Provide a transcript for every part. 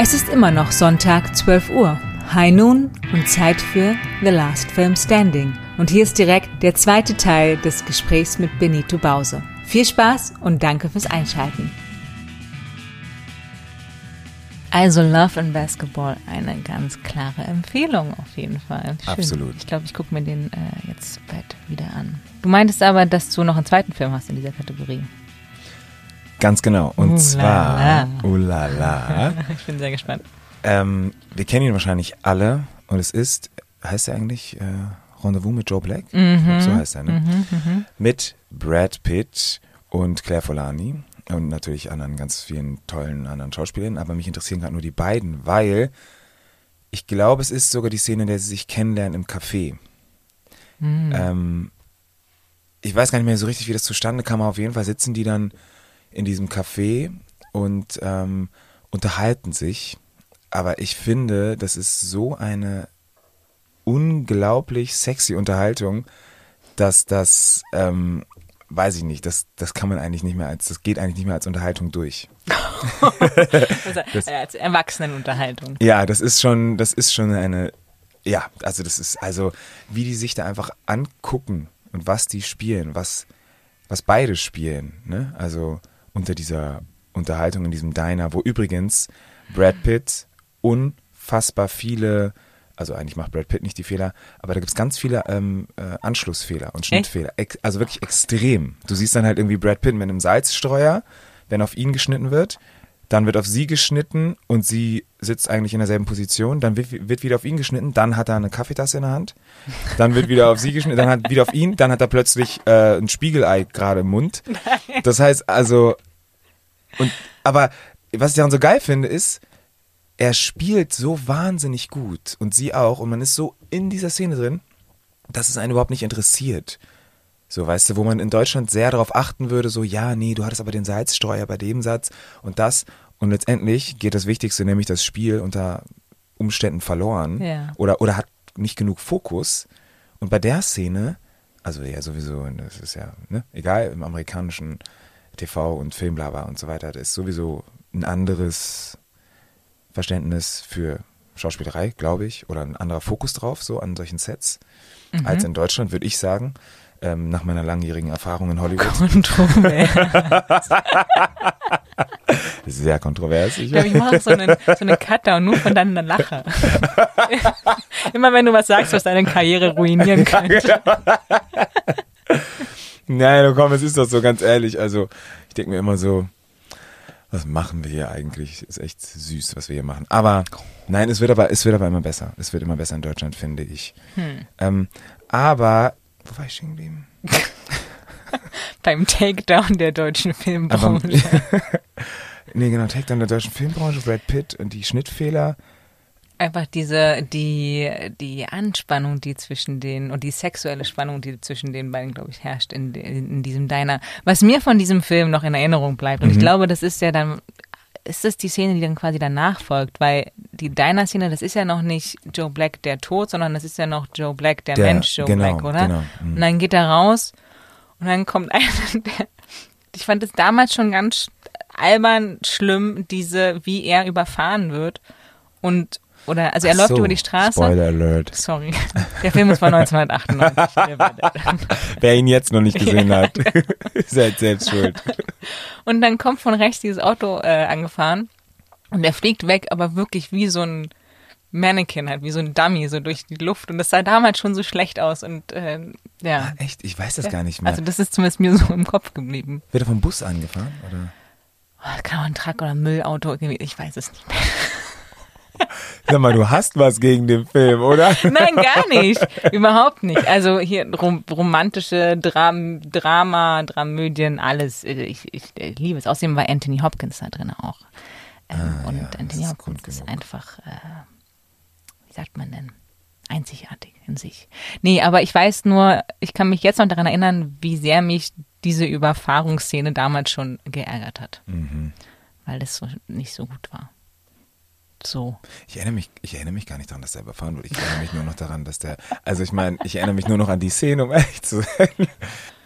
Es ist immer noch Sonntag, 12 Uhr, High Noon und Zeit für The Last Film Standing. Und hier ist direkt der zweite Teil des Gesprächs mit Benito Bause. Viel Spaß und danke fürs Einschalten. Also Love and Basketball, eine ganz klare Empfehlung auf jeden Fall. Schön. Absolut. Ich glaube, ich gucke mir den äh, jetzt bald wieder an. Du meintest aber, dass du noch einen zweiten Film hast in dieser Kategorie. Ganz genau. Und uh, zwar, ulala. ich bin sehr gespannt. Ähm, wir kennen ihn wahrscheinlich alle und es ist, heißt er eigentlich äh, Rendezvous mit Joe Black? Mhm. So heißt er, ne? Mhm, mhm. Mit Brad Pitt und Claire Folani und natürlich anderen ganz vielen tollen anderen Schauspielern, aber mich interessieren gerade nur die beiden, weil ich glaube, es ist sogar die Szene, in der sie sich kennenlernen im Café. Mhm. Ähm, ich weiß gar nicht mehr so richtig, wie das zustande kam, aber auf jeden Fall sitzen die dann in diesem Café und ähm, unterhalten sich. Aber ich finde, das ist so eine unglaublich sexy Unterhaltung, dass das, ähm, weiß ich nicht, das, das kann man eigentlich nicht mehr als, das geht eigentlich nicht mehr als Unterhaltung durch. also, als Erwachsenenunterhaltung. Ja, das ist schon, das ist schon eine, ja, also das ist, also wie die sich da einfach angucken und was die spielen, was, was beide spielen, ne? Also unter dieser Unterhaltung in diesem Diner, wo übrigens Brad Pitt unfassbar viele, also eigentlich macht Brad Pitt nicht die Fehler, aber da gibt es ganz viele ähm, äh, Anschlussfehler und Schnittfehler. Ex also wirklich extrem. Du siehst dann halt irgendwie Brad Pitt mit einem Salzstreuer, wenn auf ihn geschnitten wird. Dann wird auf sie geschnitten und sie sitzt eigentlich in derselben Position. Dann wird, wird, wieder auf ihn geschnitten. Dann hat er eine Kaffeetasse in der Hand. Dann wird wieder auf sie geschnitten. Dann hat wieder auf ihn. Dann hat er plötzlich äh, ein Spiegelei gerade im Mund. Das heißt also, und, aber was ich daran so geil finde, ist, er spielt so wahnsinnig gut und sie auch und man ist so in dieser Szene drin, dass es einen überhaupt nicht interessiert. So, weißt du, wo man in Deutschland sehr darauf achten würde, so, ja, nee, du hattest aber den Salzstreuer bei dem Satz und das. Und letztendlich geht das Wichtigste, nämlich das Spiel unter Umständen verloren ja. oder, oder hat nicht genug Fokus. Und bei der Szene, also ja, sowieso, das ist ja, ne, egal, im amerikanischen TV und Film, bla, und so weiter, das ist sowieso ein anderes Verständnis für Schauspielerei, glaube ich, oder ein anderer Fokus drauf, so an solchen Sets, mhm. als in Deutschland, würde ich sagen ähm, nach meiner langjährigen Erfahrung in Hollywood. Kontrovers. Sehr kontrovers. Ich glaube, ich mache so einen, so einen Cutter und nur von dann eine Lache. Immer wenn du was sagst, was deine Karriere ruinieren könnte. Nein, komm, es ist doch so ganz ehrlich. Also, ich denke mir immer so, was machen wir hier eigentlich? Ist echt süß, was wir hier machen. Aber nein, es wird aber, es wird aber immer besser. Es wird immer besser in Deutschland, finde ich. Hm. Ähm, aber wo war ich stehen geblieben? Beim Takedown der deutschen Filmbranche. nee, genau, Takedown der deutschen Filmbranche, Brad Pitt und die Schnittfehler. Einfach diese, die, die Anspannung, die zwischen den, und die sexuelle Spannung, die zwischen den beiden, glaube ich, herrscht in, in, in, diesem Diner. Was mir von diesem Film noch in Erinnerung bleibt, und mhm. ich glaube, das ist ja dann ist das die Szene, die dann quasi danach folgt, weil die Diner-Szene, das ist ja noch nicht Joe Black der Tod, sondern das ist ja noch Joe Black der, der Mensch Joe genau, Black, oder? Genau. Mhm. Und dann geht er raus und dann kommt einer, der, ich fand es damals schon ganz albern schlimm, diese, wie er überfahren wird und oder, also er Ach läuft so, über die Straße. Spoiler Alert. Sorry. Der Film ist von 1998. Wer ihn jetzt noch nicht gesehen hat, ist halt selbst schuld. Und dann kommt von rechts dieses Auto äh, angefahren und er fliegt weg, aber wirklich wie so ein Mannequin halt, wie so ein Dummy, so durch die Luft. Und das sah damals schon so schlecht aus. Und äh, ja. Ah, echt? Ich weiß das gar nicht mehr. Also das ist zumindest mir so im Kopf geblieben. Wird er vom Bus angefahren? Oder? Oh, kann auch ein Truck oder ein Müllauto, ich weiß es nicht mehr. Sag mal, du hast was gegen den Film, oder? Nein, gar nicht. Überhaupt nicht. Also hier rom romantische Dram Drama, Dramödien, alles. Ich, ich, ich, liebe es. Außerdem war Anthony Hopkins da drin auch. Ähm, ah, und ja, Anthony Hopkins ist, ist einfach, äh, wie sagt man denn? Einzigartig in sich. Nee, aber ich weiß nur, ich kann mich jetzt noch daran erinnern, wie sehr mich diese Überfahrungsszene damals schon geärgert hat. Mhm. Weil das so nicht so gut war so. Ich erinnere mich, ich erinnere mich gar nicht daran, dass der überfahren wurde. Ich erinnere mich nur noch daran, dass der, also ich meine, ich erinnere mich nur noch an die Szene, um ehrlich zu sein.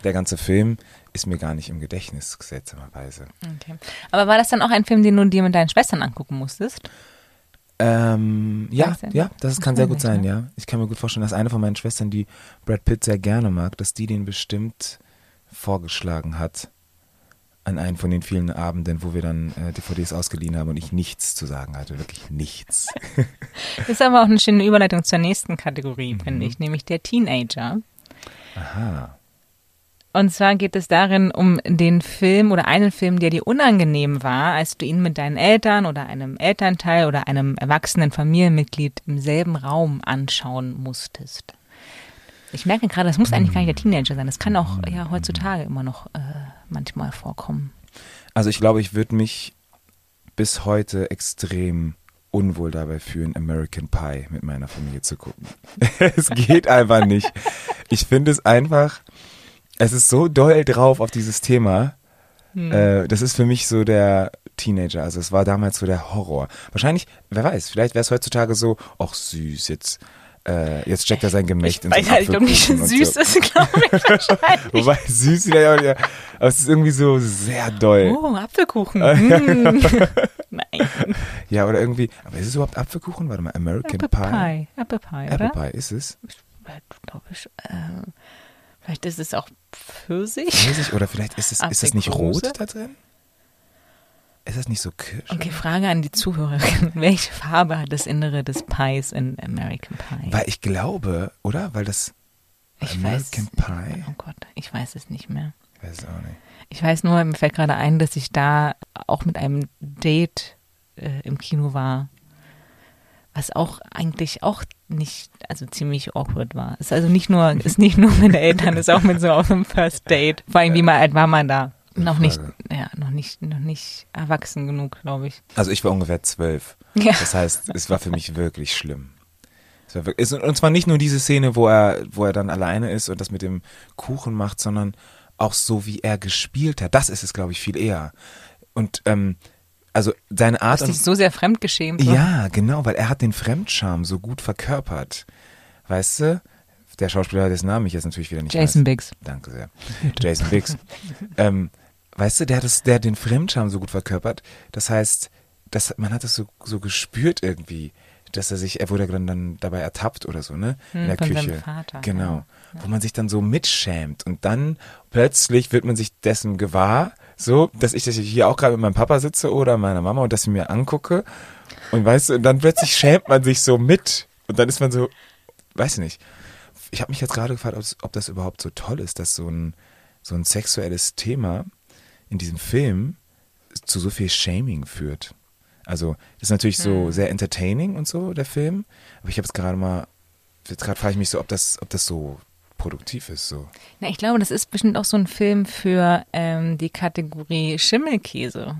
Der ganze Film ist mir gar nicht im Gedächtnis, seltsamerweise. Okay. Aber war das dann auch ein Film, den du dir mit deinen Schwestern angucken musstest? Ähm, ja, ja, das kann sehr gut sein, ja. Ich kann mir gut vorstellen, dass eine von meinen Schwestern, die Brad Pitt sehr gerne mag, dass die den bestimmt vorgeschlagen hat an einen von den vielen Abenden, wo wir dann äh, DVDs ausgeliehen haben und ich nichts zu sagen hatte, wirklich nichts. Ist aber auch eine schöne Überleitung zur nächsten Kategorie, Mhm. finde ich, nämlich der Teenager. Aha. Und zwar geht es darin um den Film oder einen Film, der dir unangenehm war, als du ihn mit deinen Eltern oder einem Elternteil oder einem erwachsenen Familienmitglied im selben Raum anschauen musstest. Ich merke gerade, das muss eigentlich gar nicht der Teenager sein. Das kann auch ja heutzutage immer noch äh, manchmal vorkommen. Also ich glaube, ich würde mich bis heute extrem unwohl dabei fühlen, American Pie mit meiner Familie zu gucken. es geht einfach nicht. Ich finde es einfach, es ist so doll drauf auf dieses Thema. Äh, das ist für mich so der Teenager. Also es war damals so der Horror. Wahrscheinlich, wer weiß, vielleicht wäre es heutzutage so, ach süß, jetzt, äh, jetzt steckt er sein Gemächt in so Weil einen halt doch nicht süß so. ist, glaube ich wahrscheinlich. Wobei süß wieder ja, ja, aber es ist irgendwie so sehr doll. Oh, Apfelkuchen. Mm. Nein. Ja, oder irgendwie, aber ist es überhaupt Apfelkuchen? Warte mal, American Apple Pie. Pie. Apple Pie, Apple oder? Pie, ist es? glaube ich. Äh, vielleicht ist es auch Pfirsich. Pfirsich oder vielleicht ist es, ist das nicht rot da drin? Ist das nicht so Kirsch? Okay, Frage an die Zuhörerin. Welche Farbe hat das Innere des Pies in American Pie? Weil ich glaube, oder? Weil das ich American weiß, Pie. Oh Gott, ich weiß es nicht mehr. Ich weiß es auch nicht. Ich weiß nur, mir fällt gerade ein, dass ich da auch mit einem Date äh, im Kino war, was auch eigentlich auch nicht, also ziemlich awkward war. Ist also nicht nur, ist nicht nur mit Eltern, ist auch mit so auf einem First Date. Vor allem, wie mal alt war man da? Noch nicht, ja, noch nicht, noch nicht erwachsen genug, glaube ich. Also ich war ungefähr zwölf. Ja. Das heißt, es war für mich wirklich schlimm. Es war wirklich, es, und zwar nicht nur diese Szene, wo er, wo er dann alleine ist und das mit dem Kuchen macht, sondern auch so, wie er gespielt hat. Das ist es, glaube ich, viel eher. Und ähm, also seine Art Hast und dich so sehr fremdgeschämt. so. Ja, genau, weil er hat den Fremdscham so gut verkörpert. Weißt du? Der Schauspieler, dessen Namen ich jetzt natürlich wieder nicht Jason weiß. Biggs. Danke sehr. Jason Biggs. ähm, weißt du, der hat, das, der hat den Fremdscham so gut verkörpert. Das heißt, das, man hat das so, so gespürt irgendwie, dass er sich, er wurde dann, dann dabei ertappt oder so, ne? In Hm, der von Küche. Vater, Genau. Wo man sich dann so mitschämt. Und dann plötzlich wird man sich dessen gewahr, so, dass ich das hier auch gerade mit meinem Papa sitze oder meiner Mama und das mir angucke. Und weißt du, und dann plötzlich schämt man sich so mit. Und dann ist man so, weiß nicht. Ich habe mich jetzt gerade gefragt, ob, es- ob das überhaupt so toll ist, dass so ein, so ein sexuelles Thema in diesem Film zu so viel Shaming führt. Also, das ist natürlich so sehr entertaining und so, der Film. Aber ich habe jetzt gerade mal, jetzt gerade frage ich mich so, ob das, ob das so produktiv ist. So. Na, ich glaube, das ist bestimmt auch so ein Film für ähm, die Kategorie Schimmelkäse.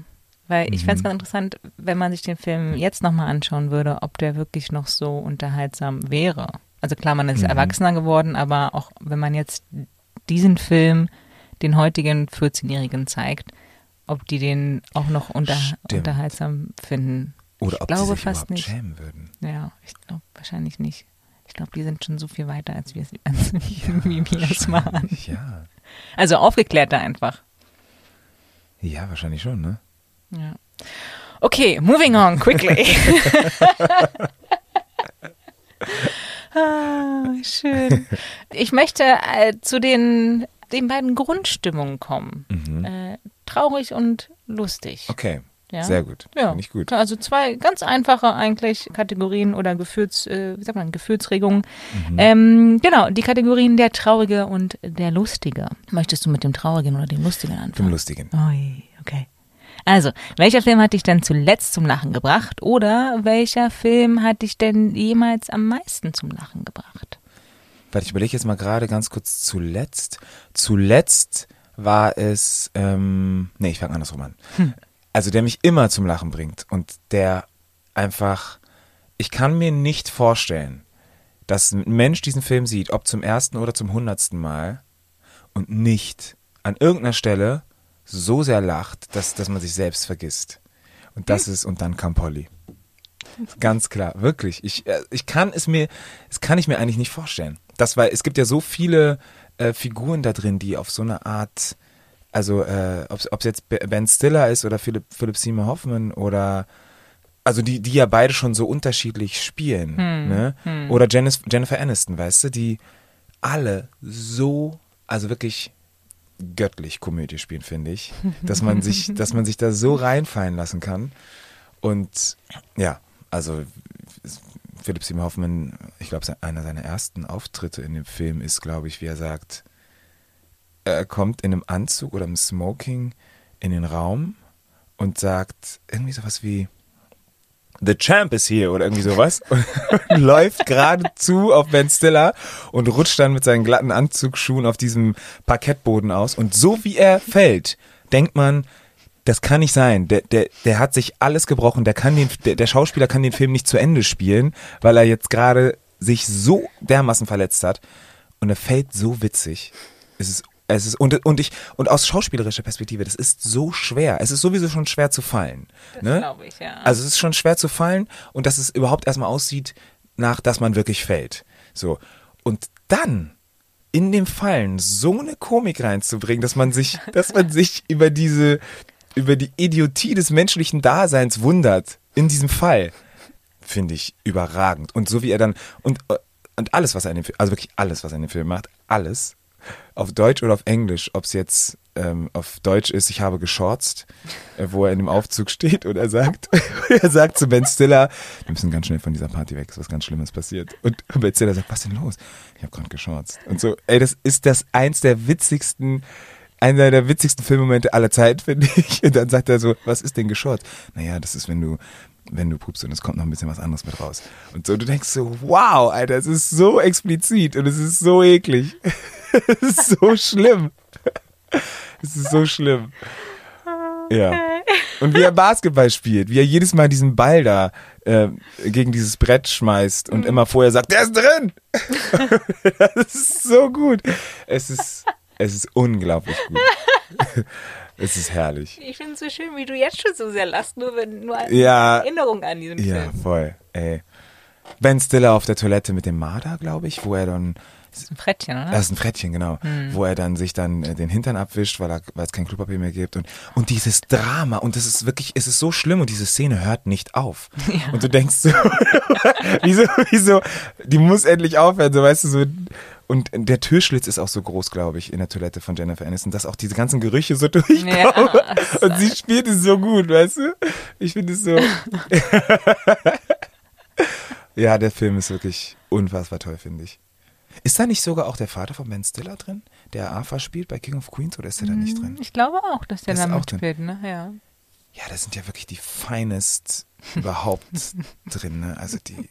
Weil ich fände es ganz interessant, wenn man sich den Film jetzt nochmal anschauen würde, ob der wirklich noch so unterhaltsam wäre. Also klar, man ist erwachsener geworden, aber auch wenn man jetzt diesen Film den heutigen 14-Jährigen zeigt, ob die den auch noch unter, unterhaltsam finden. Oder ich ob glaube die sich fast nicht. schämen würden. Ja, ich glaube wahrscheinlich nicht. Ich glaube, die sind schon so viel weiter, als wir es als wie wir es. Wahrscheinlich, Ja. Also aufgeklärter einfach. Ja, wahrscheinlich schon, ne? Ja. Okay, moving on quickly. ah, schön. Ich möchte äh, zu den, den beiden Grundstimmungen kommen. Äh, traurig und lustig. Mhm. Okay. Ja. Sehr gut. Ja, Finde ich gut. Also zwei ganz einfache eigentlich Kategorien oder Gefühls, äh, wie sagt man, Gefühlsregungen. Mhm. Ähm, genau, die Kategorien der Traurige und der Lustige. Möchtest du mit dem Traurigen oder dem Lustigen anfangen? Lustigen. Ui, okay. Also, welcher Film hat dich denn zuletzt zum Lachen gebracht oder welcher Film hat dich denn jemals am meisten zum Lachen gebracht? Warte, ich überlege jetzt mal gerade ganz kurz zuletzt. Zuletzt war es, ähm, nee, ich fange andersrum an. Also der mich immer zum Lachen bringt und der einfach, ich kann mir nicht vorstellen, dass ein Mensch diesen Film sieht, ob zum ersten oder zum hundertsten Mal und nicht an irgendeiner Stelle so sehr lacht, dass, dass man sich selbst vergisst. Und das ist, und dann kam Polly. Ganz klar, wirklich. Ich, äh, ich kann es mir, das kann ich mir eigentlich nicht vorstellen. Das, weil es gibt ja so viele äh, Figuren da drin, die auf so eine Art, also äh, ob es jetzt Be- Ben Stiller ist oder Philipp, Philipp Seymour Hoffman oder also die, die ja beide schon so unterschiedlich spielen, ne? Oder Jennifer, Jennifer Aniston, weißt du, die alle so, also wirklich göttlich Komödie spielen, finde ich, dass man sich, dass man sich da so reinfallen lassen kann. Und ja, also Philipp Seymour Hoffman, ich glaube, einer seiner ersten Auftritte in dem Film ist, glaube ich, wie er sagt, er kommt in einem Anzug oder im Smoking in den Raum und sagt irgendwie sowas wie The Champ is here oder irgendwie sowas und, läuft geradezu auf Ben Stiller und rutscht dann mit seinen glatten Anzugsschuhen auf diesem Parkettboden aus. Und so wie er fällt, denkt man, das kann nicht sein. Der, der, der hat sich alles gebrochen. Der kann den, der, der Schauspieler kann den Film nicht zu Ende spielen, weil er jetzt gerade sich so dermaßen verletzt hat. Und er fällt so witzig. Es ist, es ist, und, und ich, und aus schauspielerischer Perspektive, das ist so schwer. Es ist sowieso schon schwer zu fallen. Das ne? glaube ich, ja. Also es ist schon schwer zu fallen und dass es überhaupt erstmal aussieht, nach dass man wirklich fällt. So. Und dann in dem Fallen so eine Komik reinzubringen, dass man sich, dass man sich über diese, über die Idiotie des menschlichen Daseins wundert, in diesem Fall, finde ich überragend. Und so wie er dann, und, und alles, was er in dem Film, also wirklich alles, was er in dem Film macht, alles, auf Deutsch oder auf Englisch, ob es jetzt ähm, auf Deutsch ist, ich habe geschorzt, äh, wo er in dem Aufzug steht und er sagt, er sagt zu Ben Stiller, wir müssen ganz schnell von dieser Party weg, ist was ganz Schlimmes passiert. Und Ben Stiller sagt, was denn los? Ich habe gerade geschorzt. Und so, ey, das ist das eins der witzigsten, einer der witzigsten Filmmomente aller Zeit, finde ich. Und dann sagt er so, was ist denn geschorzt? Naja, das ist, wenn du wenn du pupst und es kommt noch ein bisschen was anderes mit raus. Und so, du denkst so, wow, Alter, es ist so explizit und es ist so eklig. es ist so schlimm. Es ist so schlimm. Ja. Und wie er Basketball spielt, wie er jedes Mal diesen Ball da äh, gegen dieses Brett schmeißt und immer vorher sagt, der ist drin. das ist so gut. Es ist, es ist unglaublich gut. Es ist herrlich. Ich finde es so schön, wie du jetzt schon so sehr lachst, nur wenn nur eine Ja. Erinnerung an diesen Ja, Film. voll. Ey. Ben Stiller auf der Toilette mit dem Marder, glaube ich, wo er dann, Das ist ein Frettchen, oder? das ist ein Frettchen, genau, wo er dann sich dann äh, den Hintern abwischt, weil, er, weil es kein Klopapier mehr gibt und, und dieses Drama und das ist wirklich, es ist so schlimm und diese Szene hört nicht auf. Und du denkst so, wieso, wieso, die muss endlich aufhören, so weißt du, so, und der Türschlitz ist auch so groß, glaube ich, in der Toilette von Jennifer Aniston, dass auch diese ganzen Gerüche so durchkommen. Ja, und sie spielt es so gut, weißt du? Ich finde es so. ja, der Film ist wirklich unfassbar toll, finde ich. Ist da nicht sogar auch der Vater von Ben Stiller drin, der Arthur spielt bei King of Queens, oder ist der da nicht drin? Ich glaube auch, dass der Das da ist auch drin. mitspielt, ne? Ja. Ja, das sind ja wirklich die finest überhaupt drin, ne? Also die.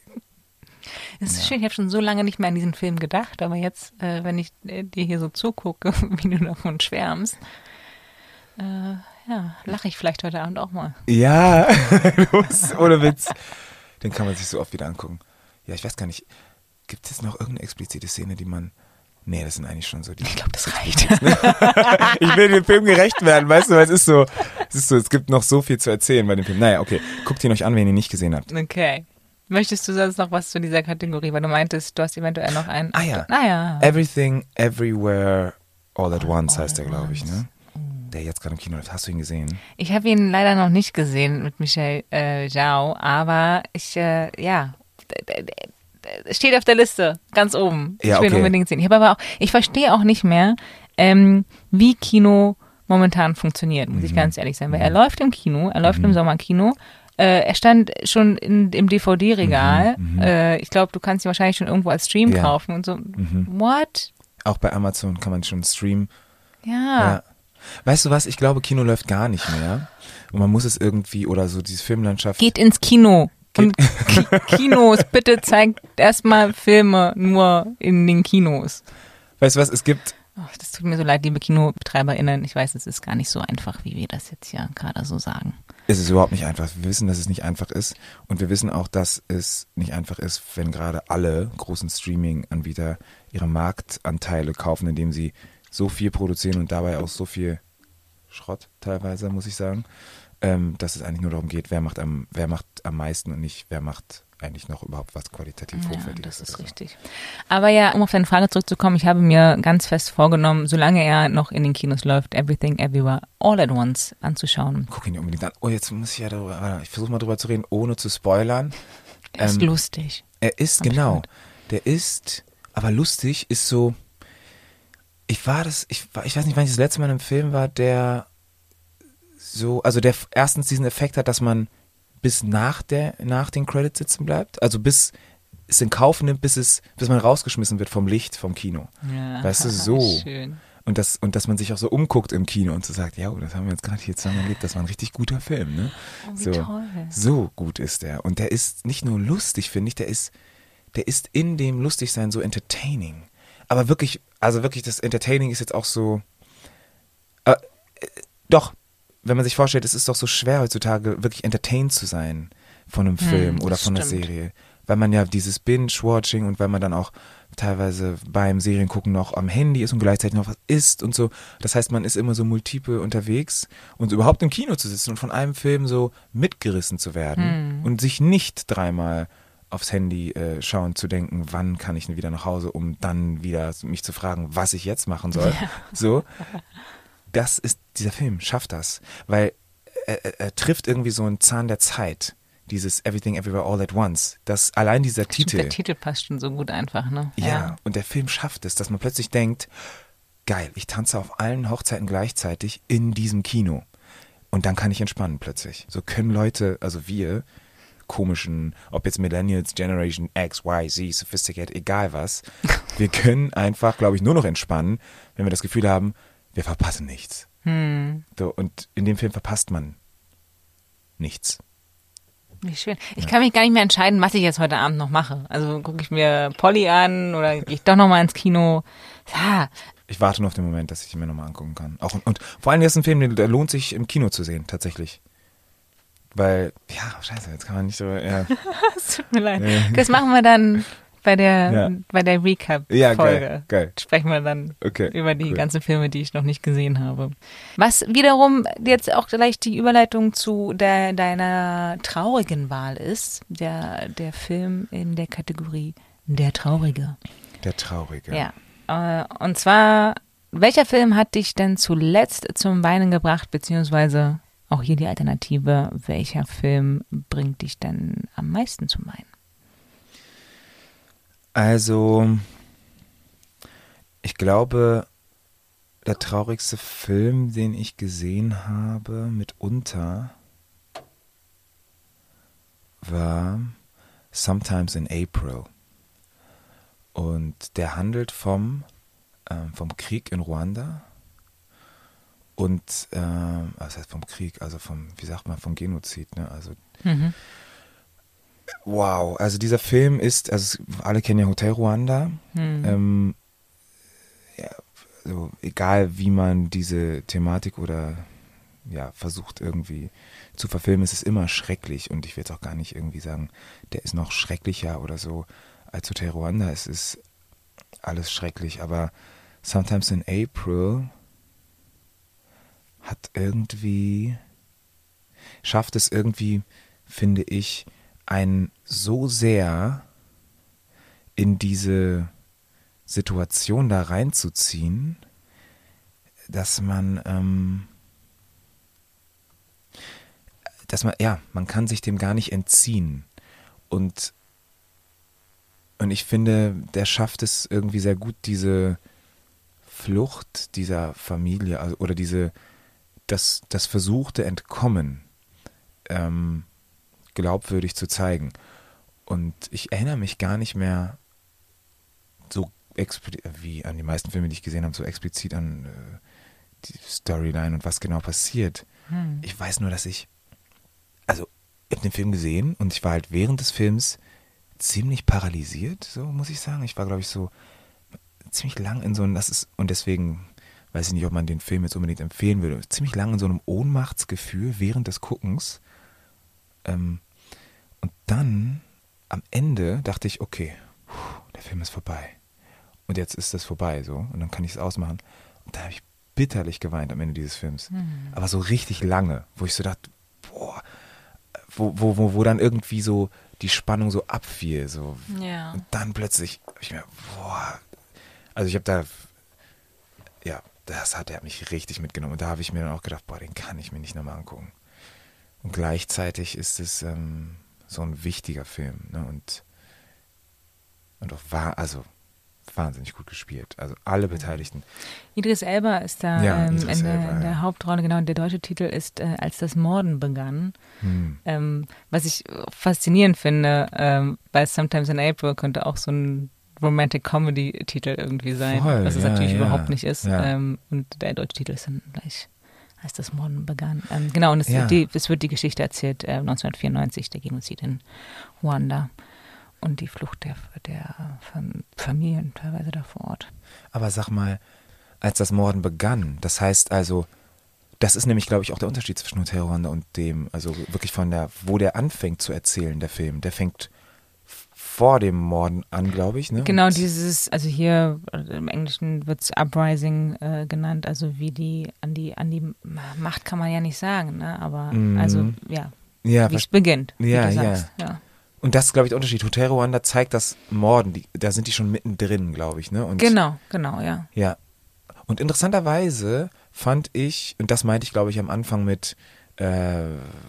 Es ist Ja. schön, ich habe schon so lange nicht mehr an diesen Film gedacht, aber jetzt, äh, wenn ich äh, dir hier so zugucke, wie du davon schwärmst, äh, ja, lache ich vielleicht heute Abend auch mal. Ja, los, ohne Witz. Den kann man sich so oft wieder angucken. Ja, ich weiß gar nicht. Gibt es noch irgendeine explizite Szene, die man. Nee, das sind eigentlich schon so die. Ich glaube, das reicht. ich will dem Film gerecht werden, weißt du, weil es ist so, es ist so, es gibt noch so viel zu erzählen bei dem Film. Naja, okay, guckt ihn euch an, wenn ihr ihn nicht gesehen habt. Okay. Möchtest du sonst noch was zu dieser Kategorie? Weil du meintest, du hast eventuell noch einen. Ah ja. Ah ja. Everything, Everywhere, All at Once heißt der, glaube ich, ne? Der jetzt gerade im Kino läuft. Hast du ihn gesehen? Ich habe ihn leider noch nicht gesehen mit Michelle äh, Zhao, aber ich, äh, ja, steht auf der Liste, ganz oben. Ja, ich will okay. unbedingt sehen. Ich habe aber auch, ich verstehe auch nicht mehr, ähm, wie Kino momentan funktioniert, muss Mhm. ich ganz ehrlich sein. Weil er läuft im Kino, er läuft im Sommerkino. Äh, er stand schon in, im DVD-Regal. Äh, ich glaube, du kannst ihn wahrscheinlich schon irgendwo als Stream Mhm, Ja. kaufen und so. What? Auch bei Amazon kann man schon streamen. Ja. Ja. Weißt du was? Ich glaube, Kino läuft gar nicht mehr. Und man muss es irgendwie, oder so diese Filmlandschaft. Geht ins Kino. Und Ki Kinos, bitte zeigt erstmal Filme nur in den Kinos. Weißt du was? Es gibt Oh, das tut mir so leid, liebe KinobetreiberInnen. Ich weiß, es ist gar nicht so einfach, wie wir das jetzt hier gerade so sagen. Es ist überhaupt nicht einfach. Wir wissen, dass es nicht einfach ist. Und wir wissen auch, dass es nicht einfach ist, wenn gerade alle großen Streaming-Anbieter ihre Marktanteile kaufen, indem sie so viel produzieren und dabei auch so viel Schrott teilweise, muss ich sagen, ähm, dass es eigentlich nur darum geht, wer macht am, wer macht am meisten und nicht wer macht eigentlich noch überhaupt was qualitativ Ja, hochwertiges das ist richtig. Aber ja, um auf deine Frage zurückzukommen, ich habe mir ganz fest vorgenommen, solange er noch in den Kinos läuft, Everything Everywhere All at Once anzuschauen. Guck ihn dir unbedingt an. Oh, jetzt muss ich ja darüber, ich versuche mal drüber zu reden, ohne zu spoilern. Er ist Ähm, lustig. Er ist, genau, der ist, aber lustig ist so, ich war das, ich, war, ich weiß nicht, wann ich das letzte Mal in einem Film war, der so, also der erstens diesen Effekt hat, dass man bis nach der, nach den Credits sitzen bleibt, also bis es in Kauf nimmt, bis es, bis man rausgeschmissen wird vom Licht, vom Kino. Ja, Weißt du, so. Schön. Und das, und dass man sich auch so umguckt im Kino und so sagt, ja, das haben wir jetzt gerade hier zusammen erlebt, das war ein richtig guter Film, ne? Oh, wie so, toll. so gut ist der. Und der ist nicht nur lustig, finde ich, der ist, der ist in dem Lustigsein so entertaining. Aber wirklich, also wirklich, das Entertaining ist jetzt auch so. Äh, äh, doch, wenn man sich vorstellt, es ist doch so schwer heutzutage, wirklich entertained zu sein von einem Film oder Hm, das von einer stimmt. Serie. Weil man ja dieses Binge-Watching und weil man dann auch teilweise beim Seriengucken noch am Handy ist und gleichzeitig noch was isst und so. Das heißt, man ist immer so multiple unterwegs und überhaupt im Kino zu sitzen und von einem Film so mitgerissen zu werden Hm. und sich nicht dreimal aufs Handy äh, schauen zu denken, wann kann ich denn wieder nach Hause, um dann wieder mich zu fragen, was ich jetzt machen soll. So, das ist dieser Film schafft das, weil er, er, trifft irgendwie so einen Zahn der Zeit. Dieses Everything Everywhere All at Once. Das allein dieser Stimmt, Titel. Der Titel passt schon so gut einfach, ne? Ja, und der Film schafft es, dass man plötzlich denkt, geil, ich tanze auf allen Hochzeiten gleichzeitig in diesem Kino. Und dann kann ich entspannen plötzlich. So können Leute, also wir, komischen, ob jetzt Millennials, Generation X, Y, Z, Sophisticated, egal was, wir können einfach, glaube ich, nur noch entspannen, wenn wir das Gefühl haben, wir verpassen nichts. Hm, So, und in dem Film verpasst man nichts. wie schön. Ich kann mich gar nicht mehr entscheiden, was ich jetzt heute Abend noch mache. Also gucke ich mir Polly an oder gehe ich doch noch mal ins Kino. Ja, Ich warte nur auf den Moment, dass ich ihn mir nochmal angucken kann. Auch, und vor allem, ist ein Film, der, der lohnt sich im Kino zu sehen, tatsächlich. Weil, ja, scheiße, jetzt kann man nicht so. Ja, es tut mir leid. Ja. Das machen wir dann bei der, Ja. bei der Recap-Folge. ja geil, geil. Sprechen wir dann Okay, über die cool. ganzen Filme, die ich noch nicht gesehen habe. Was wiederum jetzt auch gleich die Überleitung zu der, deiner traurigen Wahl ist, der, der Film in der Kategorie Der Traurige. Der Traurige. Ja. Äh, und zwar, welcher Film hat dich denn zuletzt zum Weinen gebracht, beziehungsweise auch hier die Alternative, welcher Film bringt dich denn am meisten zum Weinen? Also, ich glaube, der traurigste Film, den ich gesehen habe, mitunter, war Sometimes in April. Und der handelt vom, ähm, vom Krieg in Ruanda und, ähm, was heißt vom Krieg, also vom, wie sagt man, vom Genozid, ne? Also Mhm. Wow, also dieser Film ist, also alle kennen ja Hotel Ruanda. Hm. Ähm, ja, also egal wie man diese Thematik oder ja, versucht irgendwie zu verfilmen, es ist immer schrecklich und ich will jetzt auch gar nicht irgendwie sagen, der ist noch schrecklicher oder so als Hotel Ruanda. Es ist alles schrecklich, aber Sometimes in April hat irgendwie, schafft es irgendwie, finde ich, einen so sehr in diese Situation da reinzuziehen, dass man, ähm, dass man, ja, man kann sich dem gar nicht entziehen. Und, und ich finde, der schafft es irgendwie sehr gut, diese Flucht dieser Familie, also, oder diese, das, das versuchte Entkommen ähm, glaubwürdig zu zeigen. Und ich erinnere mich gar nicht mehr so explizit, wie an die meisten Filme, die ich gesehen habe, so explizit an äh, die Storyline und was genau passiert. Hm. Ich weiß nur, dass ich, also ich habe den Film gesehen und ich war halt während des Films ziemlich paralysiert, so muss ich sagen. Ich war, glaube ich, so ziemlich lang in so einem, das ist, und deswegen weiß ich nicht, ob man den Film jetzt unbedingt empfehlen würde, ziemlich lang in so einem Ohnmachtsgefühl während des Guckens. Ähm, und dann am Ende dachte ich, okay, der Film ist vorbei. Und jetzt ist das vorbei so. Und dann kann ich es ausmachen. Und da habe ich bitterlich geweint am Ende dieses Films. Hm. Aber so richtig lange, wo ich so dachte, boah, wo, wo, wo, wo dann irgendwie so die Spannung so abfiel. So. Ja. Und dann plötzlich, hab ich mir, boah. Also ich habe da, ja, das hat er mich richtig mitgenommen. Und da habe ich mir dann auch gedacht, boah, den kann ich mir nicht nochmal angucken. Und gleichzeitig ist es ähm, so ein wichtiger Film. Ne? Und, und auch war, also wahnsinnig gut gespielt. Also alle Beteiligten. Idris Elba ist da Ja, ähm, in, der, Elba, der ja. Hauptrolle, genau. Der deutsche Titel ist äh, Als das Morden begann. Hm. Ähm, was ich faszinierend finde, ähm, weil Sometimes in April könnte auch so ein Romantic Comedy Titel irgendwie sein, Voll, was es ja, natürlich überhaupt nicht ist. Ähm, und der deutsche Titel ist dann gleich als das Morden begann. Ähm, genau, und es, Ja. wird die, es wird die Geschichte erzählt, äh, 1994, der Genozid in Ruanda und die Flucht der, der Fam- Familien teilweise da vor Ort. Aber sag mal, als das Morden begann, das heißt also, das ist nämlich, glaube ich, auch der Unterschied zwischen Hotel Rwanda und dem, also wirklich von der, wo der anfängt zu erzählen, der Film. Der fängt vor dem Morden an, glaube ich. Ne? Genau, dieses, also hier äh, im Englischen wird es Uprising äh, genannt, also wie die an die an die Macht kann man ja nicht sagen, ne? Aber Mhm. also ja, ja, wie es beginnt, wie Ja, du ja. sagst. Ja. und das ist, glaube ich, der Unterschied. Hotel Rwanda zeigt das Morden, die, da sind die schon mittendrin, glaube ich. Ne? Und, Genau, genau, ja. Ja. Und interessanterweise fand ich, und das meinte ich, glaube ich, am Anfang mit, äh,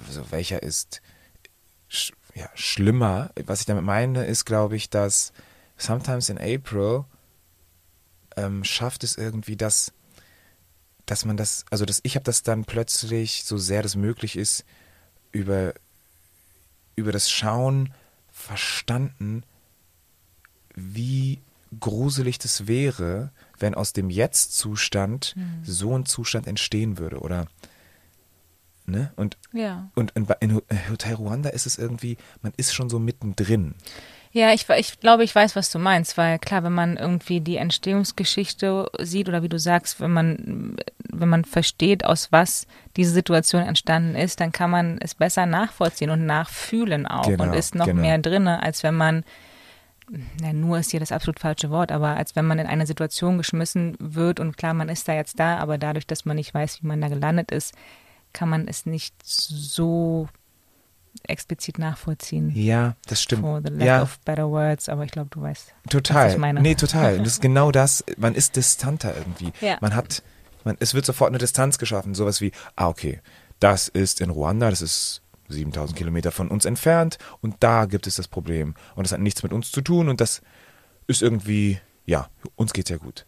so welcher ist ja, schlimmer. Was ich damit meine, ist, glaube ich, dass Sometimes in April ähm, schafft es irgendwie, dass, dass man das, also dass ich habe das dann plötzlich, so sehr das möglich ist, über, über das Schauen verstanden, wie gruselig das wäre, wenn aus dem Jetzt-Zustand so ein Zustand entstehen würde, oder? Ne? Und, Ja. und in, in Hotel Rwanda ist es irgendwie, man ist schon so mittendrin. Ja, ich, ich glaube, ich weiß, was du meinst, weil klar, wenn man irgendwie die Entstehungsgeschichte sieht oder wie du sagst, wenn man, wenn man versteht, aus was diese Situation entstanden ist, dann kann man es besser nachvollziehen und nachfühlen auch Genau, und ist noch genau. mehr drinne, als wenn man, na, nur ist hier das absolut falsche Wort, aber als wenn man in eine Situation geschmissen wird und klar, man ist da jetzt da, aber dadurch, dass man nicht weiß, wie man da gelandet ist, kann man es nicht so explizit nachvollziehen. Ja, das stimmt. For the lack ja, of better words, aber ich glaube, du weißt. total. was ich meine. Nee, total. Und das ist genau das. Man ist distanter irgendwie. Ja. Man hat, man, es wird sofort eine Distanz geschaffen. Sowas wie, ah, okay, das ist in Ruanda, das ist 7000 Kilometer von uns entfernt und da gibt es das Problem. Und das hat nichts mit uns zu tun und das ist irgendwie, ja, uns geht's ja gut.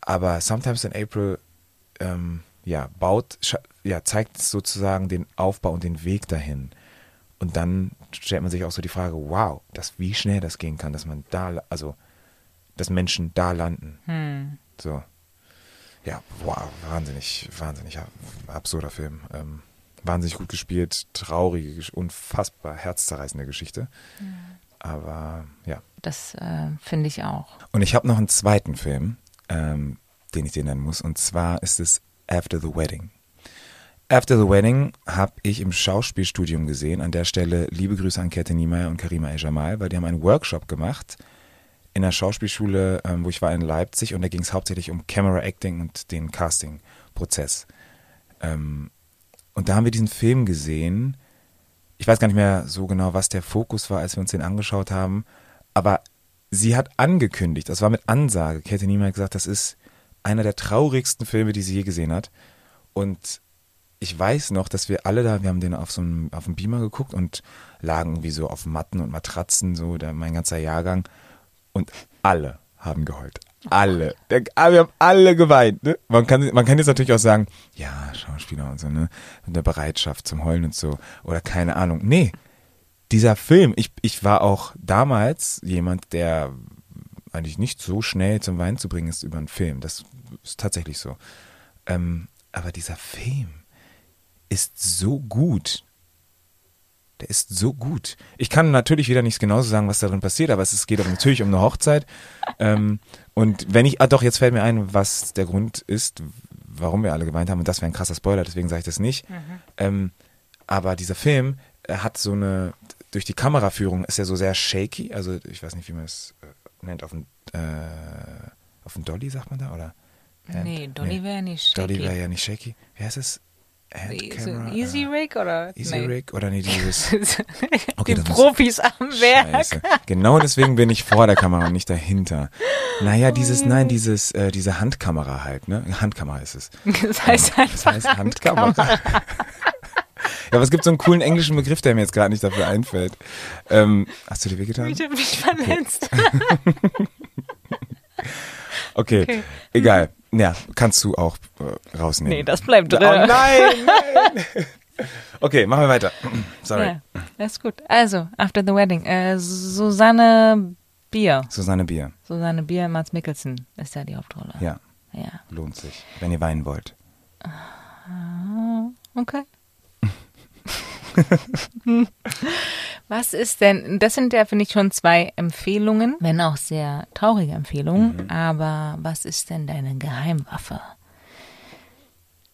Aber Sometimes in April, ähm, ja, baut, ja, zeigt sozusagen den Aufbau und den Weg dahin. Und dann stellt man sich auch so die Frage, wow, das, wie schnell das gehen kann, dass man da, also, dass Menschen da landen. Hm. So. Ja, wow, wahnsinnig, wahnsinnig ab- absurder Film. Ähm, wahnsinnig gut gespielt, traurige, unfassbar herzzerreißende Geschichte. Aber ja. Das äh, finde ich auch. Und ich habe noch einen zweiten Film, ähm, den ich dir nennen muss. Und zwar ist es After the Wedding. After the Wedding habe ich im Schauspielstudium gesehen. An der Stelle liebe Grüße an Kette Niemeyer und Karima El-Jamal, weil die haben einen Workshop gemacht in der Schauspielschule, ähm, wo ich war in Leipzig. Und da ging es hauptsächlich um Camera Acting und den Casting-Prozess. Ähm, und da haben wir diesen Film gesehen. Ich weiß gar nicht mehr so genau, was der Fokus war, als wir uns den angeschaut haben. Aber sie hat angekündigt, das war mit Ansage, Käthe Niemeyer hat gesagt, das ist einer der traurigsten Filme, die sie je gesehen hat. Und ich weiß noch, dass wir alle da, wir haben den auf so einem, auf dem Beamer geguckt und lagen irgendwie so auf Matten und Matratzen, so der, mein ganzer Jahrgang. Und alle haben geheult. Alle. Der, ah, wir haben alle geweint. Ne? Man, kann, man kann jetzt natürlich auch sagen, ja, Schauspieler und so, ne? Und der Bereitschaft zum Heulen und so. Oder keine Ahnung. Nee, dieser Film, ich, ich war auch damals jemand, der eigentlich nicht so schnell zum Weinen zu bringen ist über einen Film. Das ist tatsächlich so. Ähm, aber dieser Film ist so gut. Der ist so gut. Ich kann natürlich wieder nichts genauso sagen, was darin passiert, aber es geht natürlich um eine Hochzeit. Ähm, und wenn ich, ah doch, jetzt fällt mir ein, was der Grund ist, warum wir alle geweint haben, und das wäre ein krasser Spoiler, deswegen sage ich das nicht. Ähm, aber dieser Film äh, hat so eine, durch die Kameraführung ist er so sehr shaky, also ich weiß nicht, wie man es äh, nennt, auf dem, äh, auf dem Dolly sagt man da, oder? Hand? nee, Dolly wäre nicht shaky. Dolly wäre ja nicht shaky. Wie heißt es? Handcamera, Easy Rig oder? Easy Nee. Rig oder nee, dieses. Die das muss- Profis am Werk. Scheiße. Genau deswegen bin ich vor der Kamera und nicht dahinter. Naja, dieses, nein, dieses, äh, diese Handkamera halt, ne? Handkamera ist es. Das heißt Das einfach heißt Handkamera. ja, aber es gibt so einen coolen englischen Begriff, der mir jetzt gerade nicht dafür einfällt. Ähm, hast du dir wehgetan? Ich hab mich verletzt. Okay, Okay. egal. Ja, kannst du auch äh, rausnehmen. Nee, das bleibt Oh drin. nein, nein. Okay, machen wir weiter. Sorry. Ja, das ist gut. Also, After the Wedding. Äh, Susanne Bier. Susanne Bier. Susanne Bier, Mats Mikkelsen ist ja die Hauptrolle. Ja, Ja. lohnt sich, wenn ihr weinen wollt. Okay. Was ist denn, das sind ja, finde ich, schon zwei Empfehlungen, wenn auch sehr traurige Empfehlungen, aber was ist denn deine Geheimwaffe?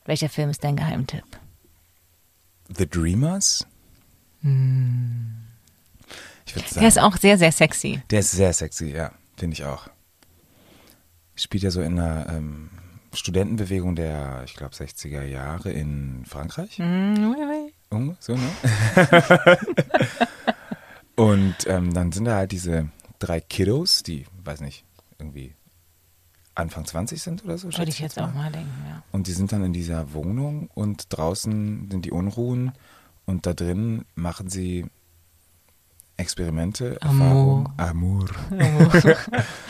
Welcher Film ist dein Geheimtipp? The Dreamers? Ich würde sagen, Der ist auch sehr, sehr sexy. der ist sehr sexy, ja, finde ich auch. Spielt ja so in einer ähm, Studentenbewegung der, ich glaube, 60er Jahre in Frankreich. Mm, oui, oui. So, ne? Und ähm, dann sind da halt diese drei Kiddos, die, weiß nicht, irgendwie Anfang 20 sind oder so. Würde ich jetzt auch mal denken, ja. Und die sind dann in dieser Wohnung und draußen sind die Unruhen und da drin machen sie Experimente, Amour. Erfahrung, Amour.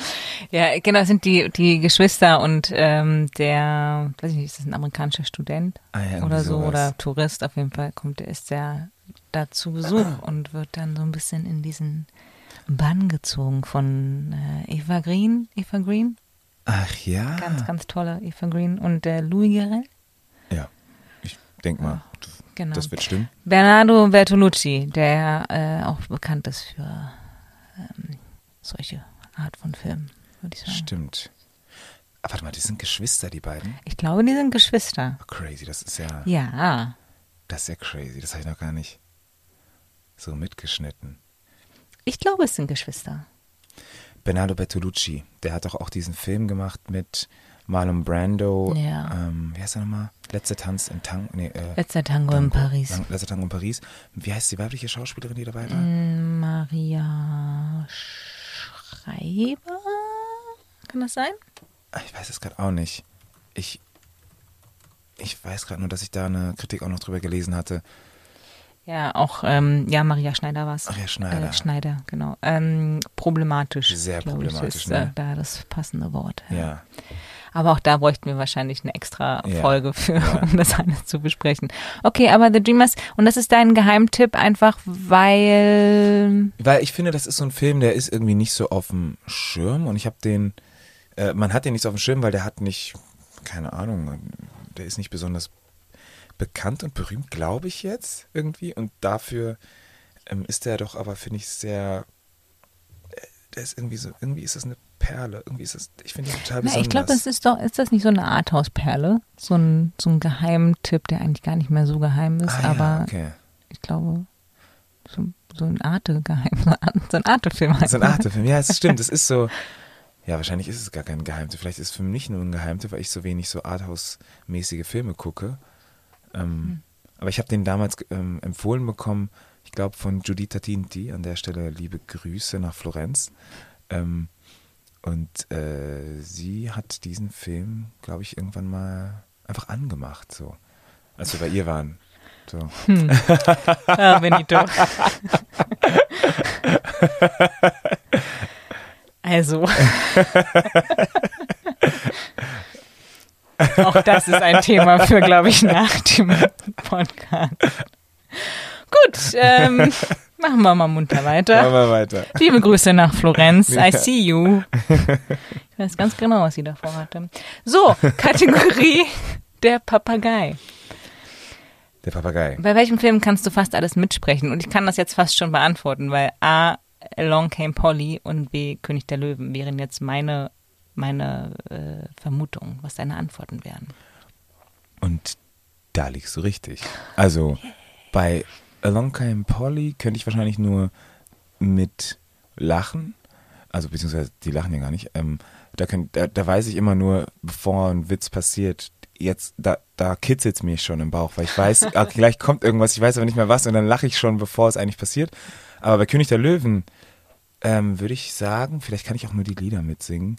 Ja, genau, das sind die, die Geschwister und ähm, der, weiß ich nicht, ist das ein amerikanischer Student Ah, ja, oder so sowas. oder Tourist auf jeden Fall kommt, der ist der da zu Besuch und wird dann so ein bisschen in diesen Bann gezogen von äh, Eva Green, Eva Green, Ach ja. ganz, ganz tolle Eva Green und der Louis Garrel, Ja, ich denke mal, genau. das wird stimmen. Bernardo Bertolucci, der äh, auch bekannt ist für ähm, solche Art von Filmen, würde ich sagen. Stimmt. Aber warte mal, die sind Geschwister, die beiden? Ich glaube, die sind Geschwister. Crazy, das ist ja, Ja. das ist ja crazy. Das habe ich noch gar nicht so mitgeschnitten. Ich glaube, es sind Geschwister. Bernardo Bertolucci, der hat doch auch diesen Film gemacht mit Marlon Brando. Ja. Ähm, wie heißt er nochmal? Letzter Tanz in Tango. Nee, äh, Letzter Tango in Paris. Letzter Tango in Paris. Wie heißt die weibliche Schauspielerin, die dabei war? Mm, Maria Schreiber? Kann das sein? Ah, Ich weiß es gerade auch nicht. Ich, ich weiß gerade nur, dass ich da eine Kritik auch noch drüber gelesen hatte. Ja, auch, ähm, ja, Maria Schneider war es. Ach ja, Schneider. Äh, Schneider, genau. Ähm, problematisch. Sehr problematisch, Ich, ist ne? äh, da das passende Wort. Ja. Aber auch da bräuchten wir wahrscheinlich eine extra Ja. Folge für, Ja. um das alles zu besprechen. Okay, aber The Dreamers, und das ist dein Geheimtipp einfach, weil, Weil ich finde, das ist so ein Film, der ist irgendwie nicht so auf dem Schirm und ich habe den, äh, man hat den nicht so auf dem Schirm, weil der hat nicht, keine Ahnung, der ist nicht besonders bekannt und berühmt, glaube ich jetzt irgendwie und dafür ähm, ist der doch aber, finde ich, sehr, äh, der ist irgendwie so, irgendwie ist das eine Perle, irgendwie ist das, ich finde total na, besonders. ich glaube, das ist doch, ist das nicht so eine Arthouse-Perle? So ein, so ein Geheimtipp, der eigentlich gar nicht mehr so geheim ist, ah, ja, aber okay. ich glaube, so, so ein Arte-Geheim, so ein Arte-Film halt. So ein Artefilm, ja, es stimmt, es ist so, ja, wahrscheinlich ist es gar kein Geheimtipp. Vielleicht ist es für mich nur ein Geheimtipp, weil ich so wenig so Arthouse-mäßige Filme gucke. Ähm, Aber ich habe den damals ähm, empfohlen bekommen, ich glaube von Giuditta Tinti, an der Stelle liebe Grüße nach Florenz. Ähm, und äh, sie hat diesen Film, glaube ich, irgendwann mal einfach angemacht, so, als wir bei ihr waren. So. Ah, Benito. Also. Auch das ist ein Thema für, glaube ich, nach dem Podcast. Gut, ähm, machen wir mal munter Machen weiter. wir weiter. Liebe Grüße nach Florenz. I see you. Ich weiß ganz genau, was sie davor hatte. So, Kategorie der Papagei. Der Papagei. Bei welchem Film kannst du fast alles mitsprechen? Und ich kann das jetzt fast schon beantworten, weil A, Along Came Polly und B, König der Löwen wären jetzt meine, meine äh, Vermutung, was deine Antworten wären. Und da liegst du richtig. Also bei Along Came Polly könnte ich wahrscheinlich nur mit lachen. Also beziehungsweise die lachen ja gar nicht. Ähm, da, könnt, da, da weiß ich immer nur, bevor ein Witz passiert, jetzt, da, da kitzelt es mich schon im Bauch, weil ich weiß, okay, gleich kommt irgendwas, ich weiß aber nicht mehr was und dann lache ich schon, bevor es eigentlich passiert. Aber bei König der Löwen ähm, würde ich sagen, vielleicht kann ich auch nur die Lieder mitsingen.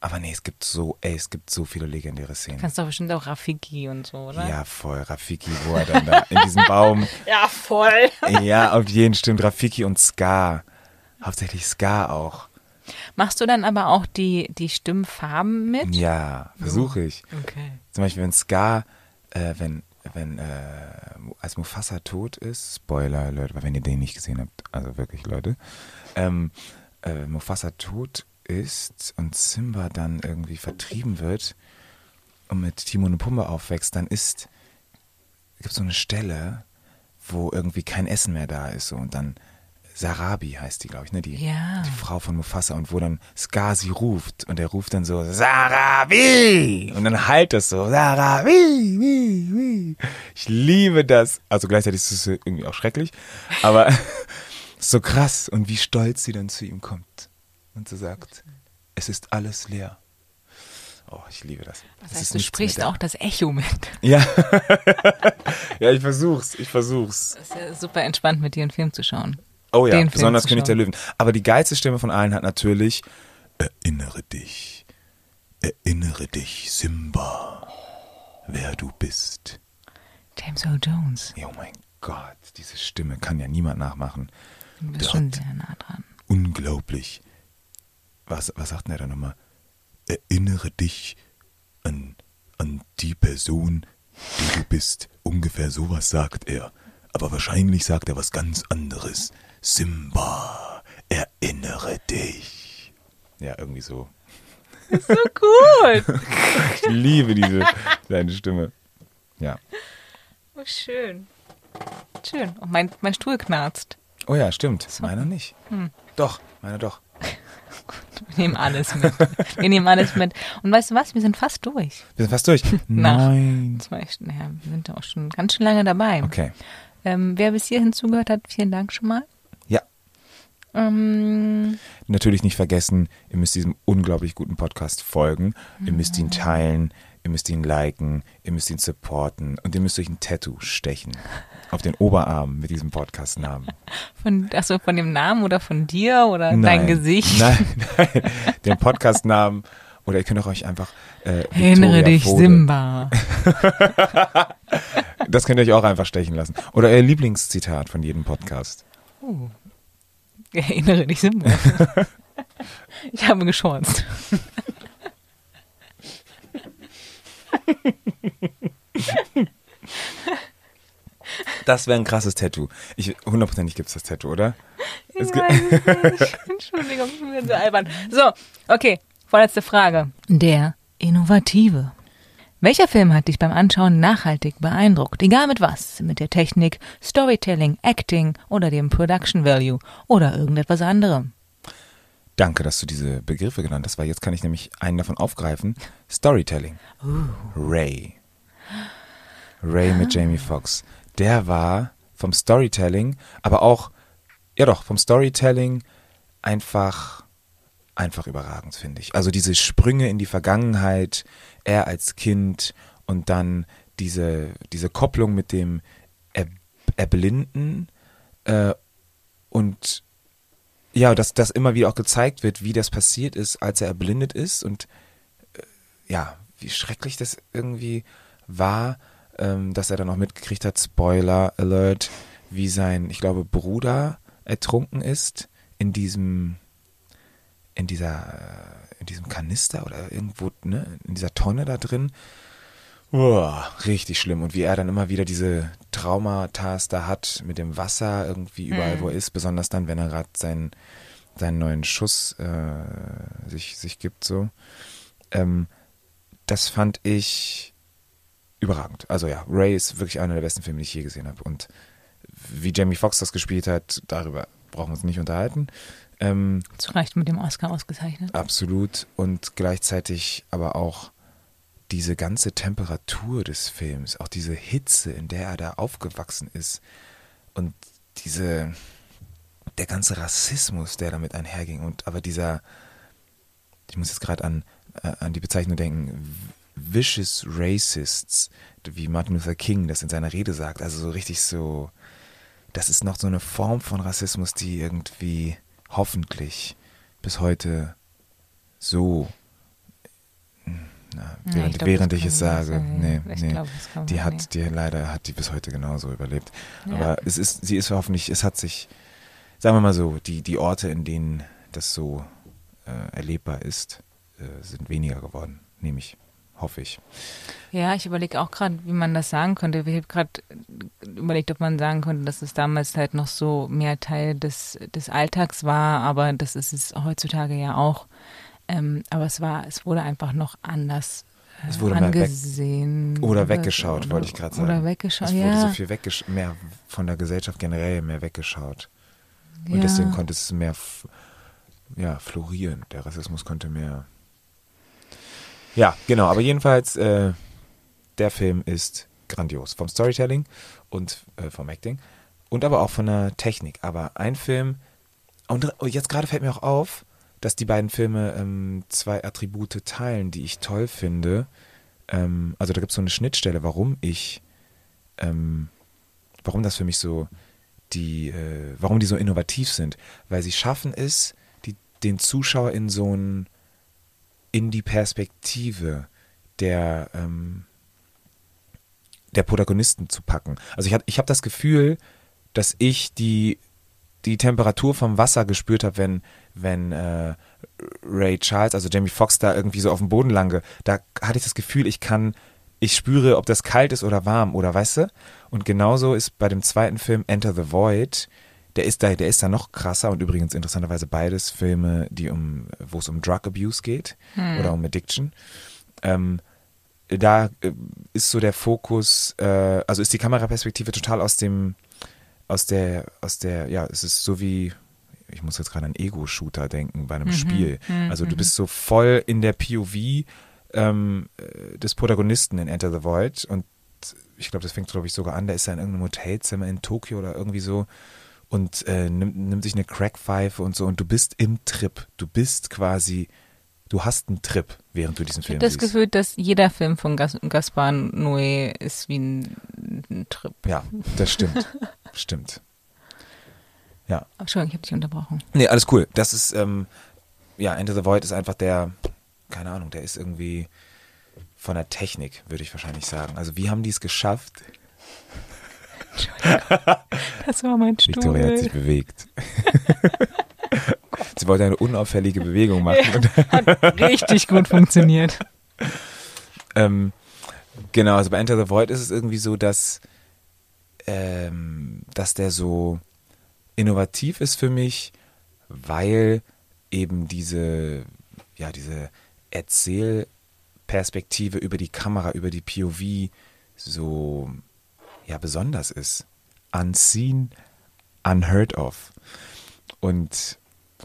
Aber nee, es gibt so, ey, es gibt so viele legendäre Szenen. Kannst doch bestimmt auch Rafiki und so, oder? Ja, voll. Rafiki, wo er dann da in diesem Baum. Ja, voll. Ja, auf jeden stimmt. Rafiki und Ska. Hauptsächlich Ska auch. Machst du dann aber auch die, die Stimmfarben mit? Ja, versuche ich. Okay. Zum Beispiel, wenn Ska, äh, wenn, wenn, äh, als Mufasa tot ist, Spoiler Alert, weil wenn ihr den nicht gesehen habt, also wirklich, Leute, ähm, äh, Mufasa tot ist und Simba dann irgendwie vertrieben wird und mit Timon und Pumba aufwächst, dann ist, gibt es so eine Stelle, wo irgendwie kein Essen mehr da ist so, und dann Sarabi heißt die, glaube ich, ne? Die, Ja. die Frau von Mufasa und wo dann Scar sie ruft und er ruft dann so Sarabi und dann halt das so Sarabi, wie, wie. Ich liebe das. Also gleichzeitig ist es irgendwie auch schrecklich, aber so krass und wie stolz sie dann zu ihm kommt und so sagt, es ist alles leer. Oh, ich liebe das. Das Es heißt, du sprichst auch das Echo mit. Ja. ja, ich versuch's, ich versuch's. Das ist ja super entspannt, mit dir einen Film zu schauen. Oh ja, den besonders König der. Löwen. Aber die geilste Stimme von allen hat natürlich Erinnere dich. Erinnere dich, Simba, wer du bist. James Earl Jones. Oh mein Gott, diese Stimme kann ja niemand nachmachen. Du bist Der schon hat- sehr nah dran. Unglaublich. Was, was sagt denn er da nochmal? Erinnere dich an, an die Person, die du bist. Ungefähr sowas sagt er. Aber wahrscheinlich sagt er was ganz anderes. Simba, erinnere dich. Ja, irgendwie so. So gut. Ich liebe diese seine Stimme. Ja. Oh, schön. Schön. Und mein, mein Stuhl knarzt. Oh ja, stimmt. Meiner nicht. Doch, meiner doch. Wir nehmen alles mit. Wir nehmen alles mit. Und weißt du was? Wir sind fast durch. Wir sind fast durch. Nein. Zwei Stunden. Ja, wir sind ja auch schon ganz schön lange dabei. Okay. Ähm, wer bis hierhin zugehört hat, vielen Dank schon mal. Ähm, Natürlich nicht vergessen, ihr müsst diesem unglaublich guten Podcast folgen. Ihr müsst ihn teilen, ihr müsst ihn liken, ihr müsst ihn supporten und ihr müsst euch ein Tattoo stechen auf den Oberarm mit diesem Podcast-Namen. von, achso, von dem Namen oder von dir oder Nein. dein Gesicht? Nein, nein, den Podcast-Namen. Oder ihr könnt auch euch einfach äh, Erinnere dich, Fode. Simba. Das könnt ihr euch auch einfach stechen lassen. Oder euer Lieblingszitat von jedem Podcast. Erinnere dich, Simba. ich habe geschorzt. Das wäre ein krasses Tattoo. Ich, hundertprozentig gibt es das Tattoo, oder? Ich Es weiß es nicht. Entschuldigung, ich bin so albern. So, okay, vorletzte Frage. Der Innovative. Welcher Film hat dich beim Anschauen nachhaltig beeindruckt? Egal mit was. Mit der Technik, Storytelling, Acting oder dem Production Value oder irgendetwas anderem. Danke, dass du diese Begriffe genannt hast, weil jetzt kann ich nämlich einen davon aufgreifen. Storytelling. Ray. Ray mit Jamie Foxx. Der war vom Storytelling, aber auch, ja doch, vom Storytelling einfach, einfach überragend, finde ich. Also diese Sprünge in die Vergangenheit, er als Kind und dann diese, diese Kopplung mit dem er Erblinden äh, und ja, dass das immer wieder auch gezeigt wird, wie das passiert ist, als er erblindet ist und äh, ja, wie schrecklich das irgendwie war, ähm, dass er dann auch mitgekriegt hat, Spoiler Alert, wie sein, ich glaube, Bruder ertrunken ist in diesem, in dieser, äh, in diesem Kanister oder irgendwo, ne, in dieser Tonne da drin. Uah, richtig schlimm. Und wie er dann immer wieder diese Traumata da hat mit dem Wasser irgendwie überall, wo er ist, besonders dann, wenn er gerade seinen, seinen neuen Schuss äh, sich, sich gibt, so. Ähm, das fand ich überragend. Also ja, Ray ist wirklich einer der besten Filme, die ich je gesehen habe. Und wie Jamie Foxx das gespielt hat, darüber brauchen wir uns nicht unterhalten. Ähm, Zu Recht mit dem Oscar ausgezeichnet. Absolut. Und gleichzeitig aber auch diese ganze Temperatur des Films, auch diese Hitze, in der er da aufgewachsen ist und diese, der ganze Rassismus, der damit einherging und aber dieser, ich muss jetzt gerade an, äh, an die Bezeichnung denken, vicious racists, wie Martin Luther King das in seiner Rede sagt. Also so richtig so, das ist noch so eine Form von Rassismus, die irgendwie hoffentlich bis heute so, na, Ja, während, ich glaub, während ich es sage, sagen. nee, Ich nee, glaub, die nicht. hat, die leider hat die bis heute genauso überlebt. Ja. Aber es ist, sie ist hoffentlich, es hat sich, sagen wir mal so, die, die Orte, in denen das so äh, erlebbar ist, äh, sind weniger geworden, nehme ich, hoffe ich. Ja, ich überlege auch gerade, wie man das sagen könnte. Ich habe gerade überlegt, ob man sagen könnte, dass es damals halt noch so mehr Teil des, des Alltags war, aber das ist es heutzutage ja auch. Ähm, aber es war, es wurde einfach noch anders äh, Es wurde weg- angesehen. Oder weggeschaut, wollte ich gerade sagen. Oder weggeschaut, Es wurde ja. so viel mehr von der Gesellschaft generell mehr weggeschaut. Und ja. deswegen konnte es mehr ja, florieren. Der Rassismus konnte mehr. Ja, genau. Aber jedenfalls, äh, der Film ist grandios. Vom Storytelling und äh, vom Acting. Und aber auch von der Technik. Aber ein Film. Und jetzt gerade fällt mir auch auf, dass die beiden Filme ähm, zwei Attribute teilen, die ich toll finde. Ähm, also da gibt es so eine Schnittstelle, warum ich, ähm, warum das für mich so die, äh, warum die so innovativ sind, weil sie schaffen es, die, den Zuschauer in so ein, in die Perspektive der, ähm, der Protagonisten zu packen. Also ich habe ich hab das Gefühl, dass ich die, die Temperatur vom Wasser gespürt habe, wenn, wenn äh, Ray Charles, also Jamie Foxx da irgendwie so auf dem Boden lange, da hatte ich das Gefühl, ich kann, ich spüre, ob das kalt ist oder warm oder weißt du? Und genauso ist bei dem zweiten Film Enter the Void, der ist da, der ist da noch krasser und übrigens interessanterweise beides Filme, die um, wo es um Drug Abuse geht oder um Addiction. Ähm, da äh, ist so der Fokus, äh, also ist die Kameraperspektive total aus dem, aus der, aus der, ja, es ist so wie, ich muss jetzt gerade an Ego-Shooter denken bei einem Spiel. Also du bist so voll in der POV ähm, äh, des Protagonisten in Enter the Void und ich glaube, das fängt, glaube ich, sogar an, der ist ja in irgendeinem Hotelzimmer in Tokio oder irgendwie so und äh, nimmt, nimmt sich eine Crackpfeife und so und du bist im Trip. Du bist quasi, du hast einen Trip, während du diesen Ich Film habe das siehst. Gefühl, dass jeder Film von Gas Gaspar Noé ist wie ein, ein Trip. Ja, das stimmt. stimmt. Ja. Entschuldigung, ich habe dich unterbrochen. Nee, alles cool. Das ist, ähm, ja, Enter the Void ist einfach der, keine Ahnung, der ist irgendwie von der Technik, würde ich wahrscheinlich sagen. Also wie haben die es geschafft? Das war mein Stuhl. Victoria hat sich bewegt. Sie wollte eine unauffällige Bewegung machen. Hat richtig gut funktioniert. ähm, genau, also bei Enter the Void ist es irgendwie so, dass, ähm, dass der so innovativ ist für mich, weil eben diese, ja, diese Erzählperspektive über die Kamera, über die POV so, ja, besonders ist. Unseen, unheard of. Und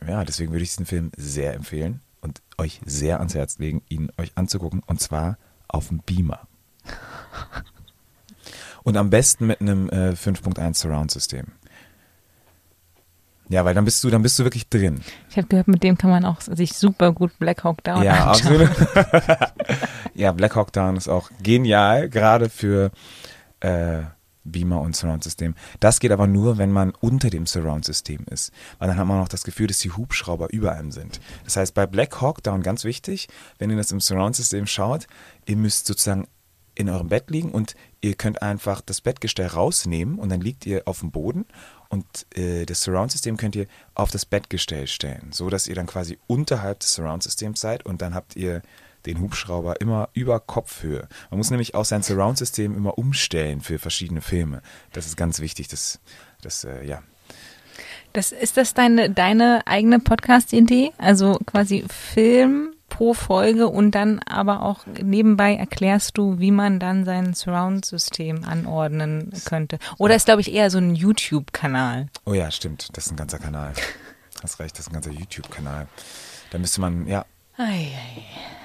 ja, deswegen würde ich diesen Film sehr empfehlen und euch sehr ans Herz legen, ihn euch anzugucken und zwar auf dem Beamer. Und am besten mit einem äh, 5.1 Surround-System. Ja, weil dann bist du, dann bist du wirklich drin. Ich habe gehört, mit dem kann man auch sich super gut Black Hawk Down ja, anschauen. absolut. ja, Black Hawk Down ist auch genial, gerade für äh, Beamer und Surround-System. Das geht aber nur, wenn man unter dem Surround-System ist. Weil dann hat man auch das Gefühl, dass die Hubschrauber über einem sind. Das heißt, bei Black Hawk Down ganz wichtig, wenn ihr das im Surround-System schaut, ihr müsst sozusagen in eurem Bett liegen und ihr könnt einfach das Bettgestell rausnehmen und dann liegt ihr auf dem Boden und äh, das Surround-System könnt ihr auf das Bettgestell stellen, so dass ihr dann quasi unterhalb des Surround-Systems seid und dann habt ihr den Hubschrauber immer über Kopfhöhe. Man muss nämlich auch sein Surround-System immer umstellen für verschiedene Filme. Das ist ganz wichtig, das, das äh, ja. Das, ist das deine, deine eigene Podcast-Idee? Also quasi Film pro Folge und dann aber auch nebenbei erklärst du, wie man dann sein Surround-System anordnen könnte. Oder ist, glaube ich, eher so ein YouTube-Kanal. Oh ja, stimmt, das ist ein ganzer Kanal. Hast recht, das ist ein ganzer YouTube-Kanal. Da müsste man, ja, Ei, ei.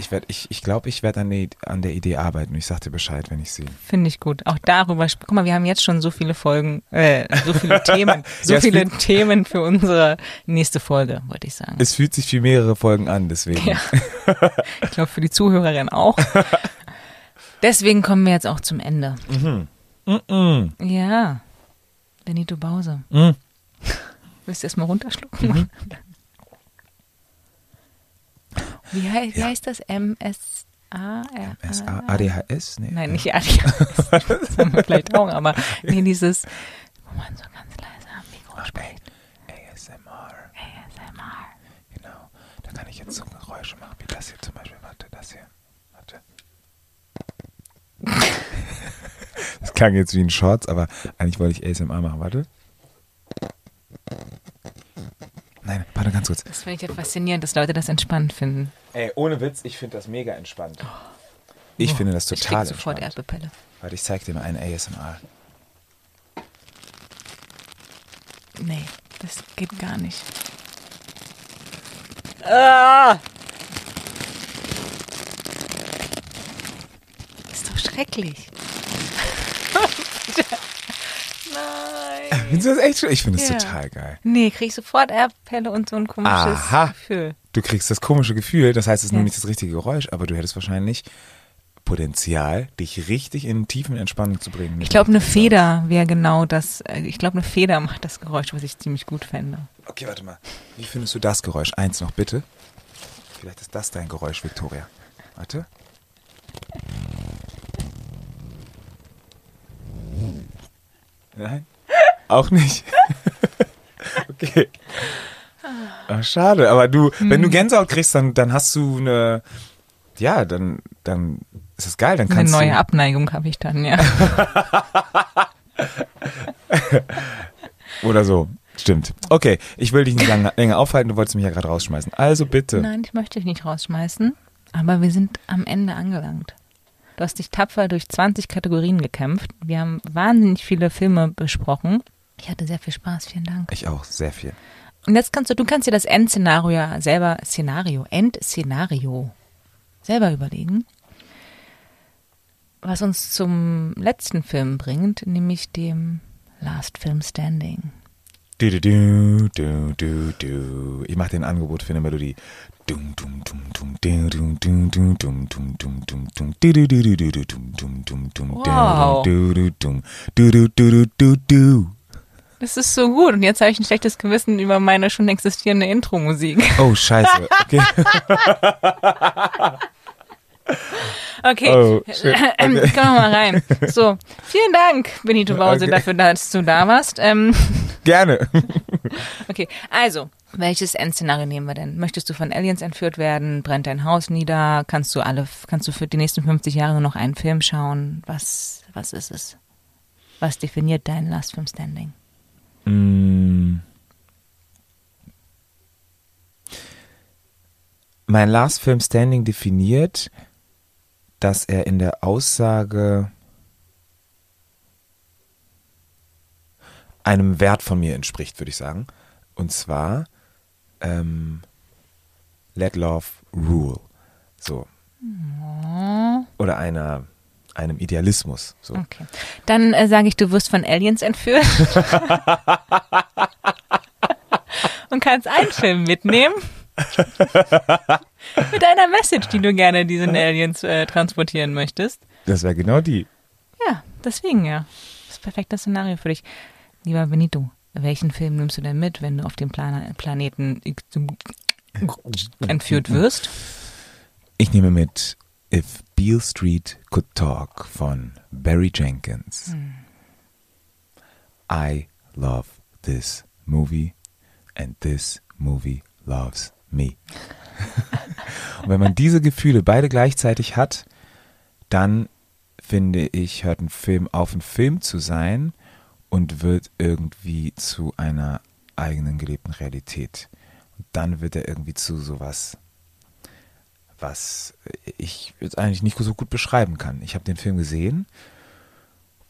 Ich werde, ich, ich glaube, ich werde an, der- an der Idee arbeiten. Ich sag dir Bescheid, wenn ich sie. Finde ich gut. Auch darüber, guck mal, wir haben jetzt schon so viele Folgen, äh, so viele Themen, so Ja, viele Themen für unsere nächste Folge, wollte ich sagen. Es fühlt sich wie mehrere Folgen an, deswegen. Ja. Ich glaube, für die Zuhörerin auch. Deswegen kommen wir jetzt auch zum Ende. Mm, Ja. Benito Bause. mm. Willst du erstmal runterschlucken? Mhm. Wie, hei wie Ja. heißt das? MSA? SA, ADHS? Nee. Nein, nicht ADHS. Das haben wir vielleicht auch, aber nee, dieses, wo man so ganz leise am Mikro spricht. ASMR. ASMR. Genau. Da kann ich jetzt so Geräusche machen, wie das hier zum Beispiel. Warte, das hier. Warte. Das klang jetzt wie ein Shorts, aber eigentlich wollte ich ASMR machen. Warte. Nein, warte ganz kurz. Das finde ich ja faszinierend, dass Leute das entspannt finden. Ey, ohne Witz, ich finde das mega entspannt. Ich finde das Ich total krieg sofort entspannt. Erdbepelle. Warte, ich zeig dir mal einen ASMR. Nee, das geht gar nicht. Ah! Ist doch schrecklich. Nein. Findest du das echt schön? Ich finde das Ja. total geil. Nee, krieg ich sofort Erdpelle und so ein komisches Aha. Gefühl. Du kriegst das komische Gefühl, das heißt, es ist nur Ja. nicht das richtige Geräusch, aber du hättest wahrscheinlich Potenzial, dich richtig in tiefen Entspannung zu bringen. Ich glaube, eine Feder wäre genau das. äh, Ich glaube, eine Feder macht das Geräusch, was ich ziemlich gut fände. Okay, warte mal. Wie findest du das Geräusch? Eins noch bitte. Vielleicht ist das dein Geräusch, Victoria. Warte. Nein? Auch nicht? okay. Ah, schade, aber du, wenn du Hm. Gänsehaut kriegst, dann, dann hast du eine, ja, dann, dann ist es geil, dann Eine kannst neue du, Abneigung habe ich dann, ja. oder so. Stimmt. Okay, ich will dich nicht lange, länger aufhalten, du wolltest mich ja gerade rausschmeißen. Also bitte. Nein, ich möchte dich nicht rausschmeißen, aber wir sind am Ende angelangt. Du hast dich tapfer durch 20 Kategorien gekämpft. Wir haben wahnsinnig viele Filme besprochen. Ich hatte sehr viel Spaß, vielen Dank. Ich auch, sehr viel. Und jetzt kannst du, du kannst dir das Endszenario selber, Szenario, Endszenario selber überlegen. Was uns zum letzten Film bringt, nämlich dem Last Film Standing. Du, du, du, du, du, du. Ich mache dir ein Angebot für eine Melodie. Wow. Das ist so gut. Und jetzt habe ich ein schlechtes Gewissen über meine schon existierende Intro-Musik. Oh, scheiße. Okay. Okay, Oh, shit. ähm, kommen wir mal rein. So, vielen Dank, Benito Bause, Okay. dafür, dass du da warst. Ähm, Gerne. okay, also, welches Endszenario nehmen wir denn? Möchtest du von Aliens entführt werden? Brennt dein Haus nieder? Kannst du alle, kannst du für die nächsten 50 Jahre nur noch einen Film schauen? Was, was ist es? Was definiert dein Last Film Standing? Mm. Mein Last Film Standing definiert, dass er in der Aussage einem Wert von mir entspricht, würde ich sagen. Und zwar ähm, Let Love Rule. So. Oder einer, einem Idealismus. So. Okay. Dann äh, sage ich, du wirst von Aliens entführt. Und kannst einen Film mitnehmen. Mit einer Message, die du gerne diesen Aliens äh, transportieren möchtest. Das wäre genau die. Ja, deswegen ja. Das ist perfektes Szenario für dich. Lieber Benito, welchen Film nimmst du denn mit, wenn du auf dem Plan Planeten X- entführt wirst? Ich nehme mit If Beale Street Could Talk von Barry Jenkins. I love this movie and this movie loves me. Und wenn man diese Gefühle beide gleichzeitig hat, dann finde ich, hört ein Film auf, ein Film zu sein und wird irgendwie zu einer eigenen gelebten Realität. Und dann wird er irgendwie zu sowas was ich jetzt eigentlich nicht so gut beschreiben kann. Ich habe den Film gesehen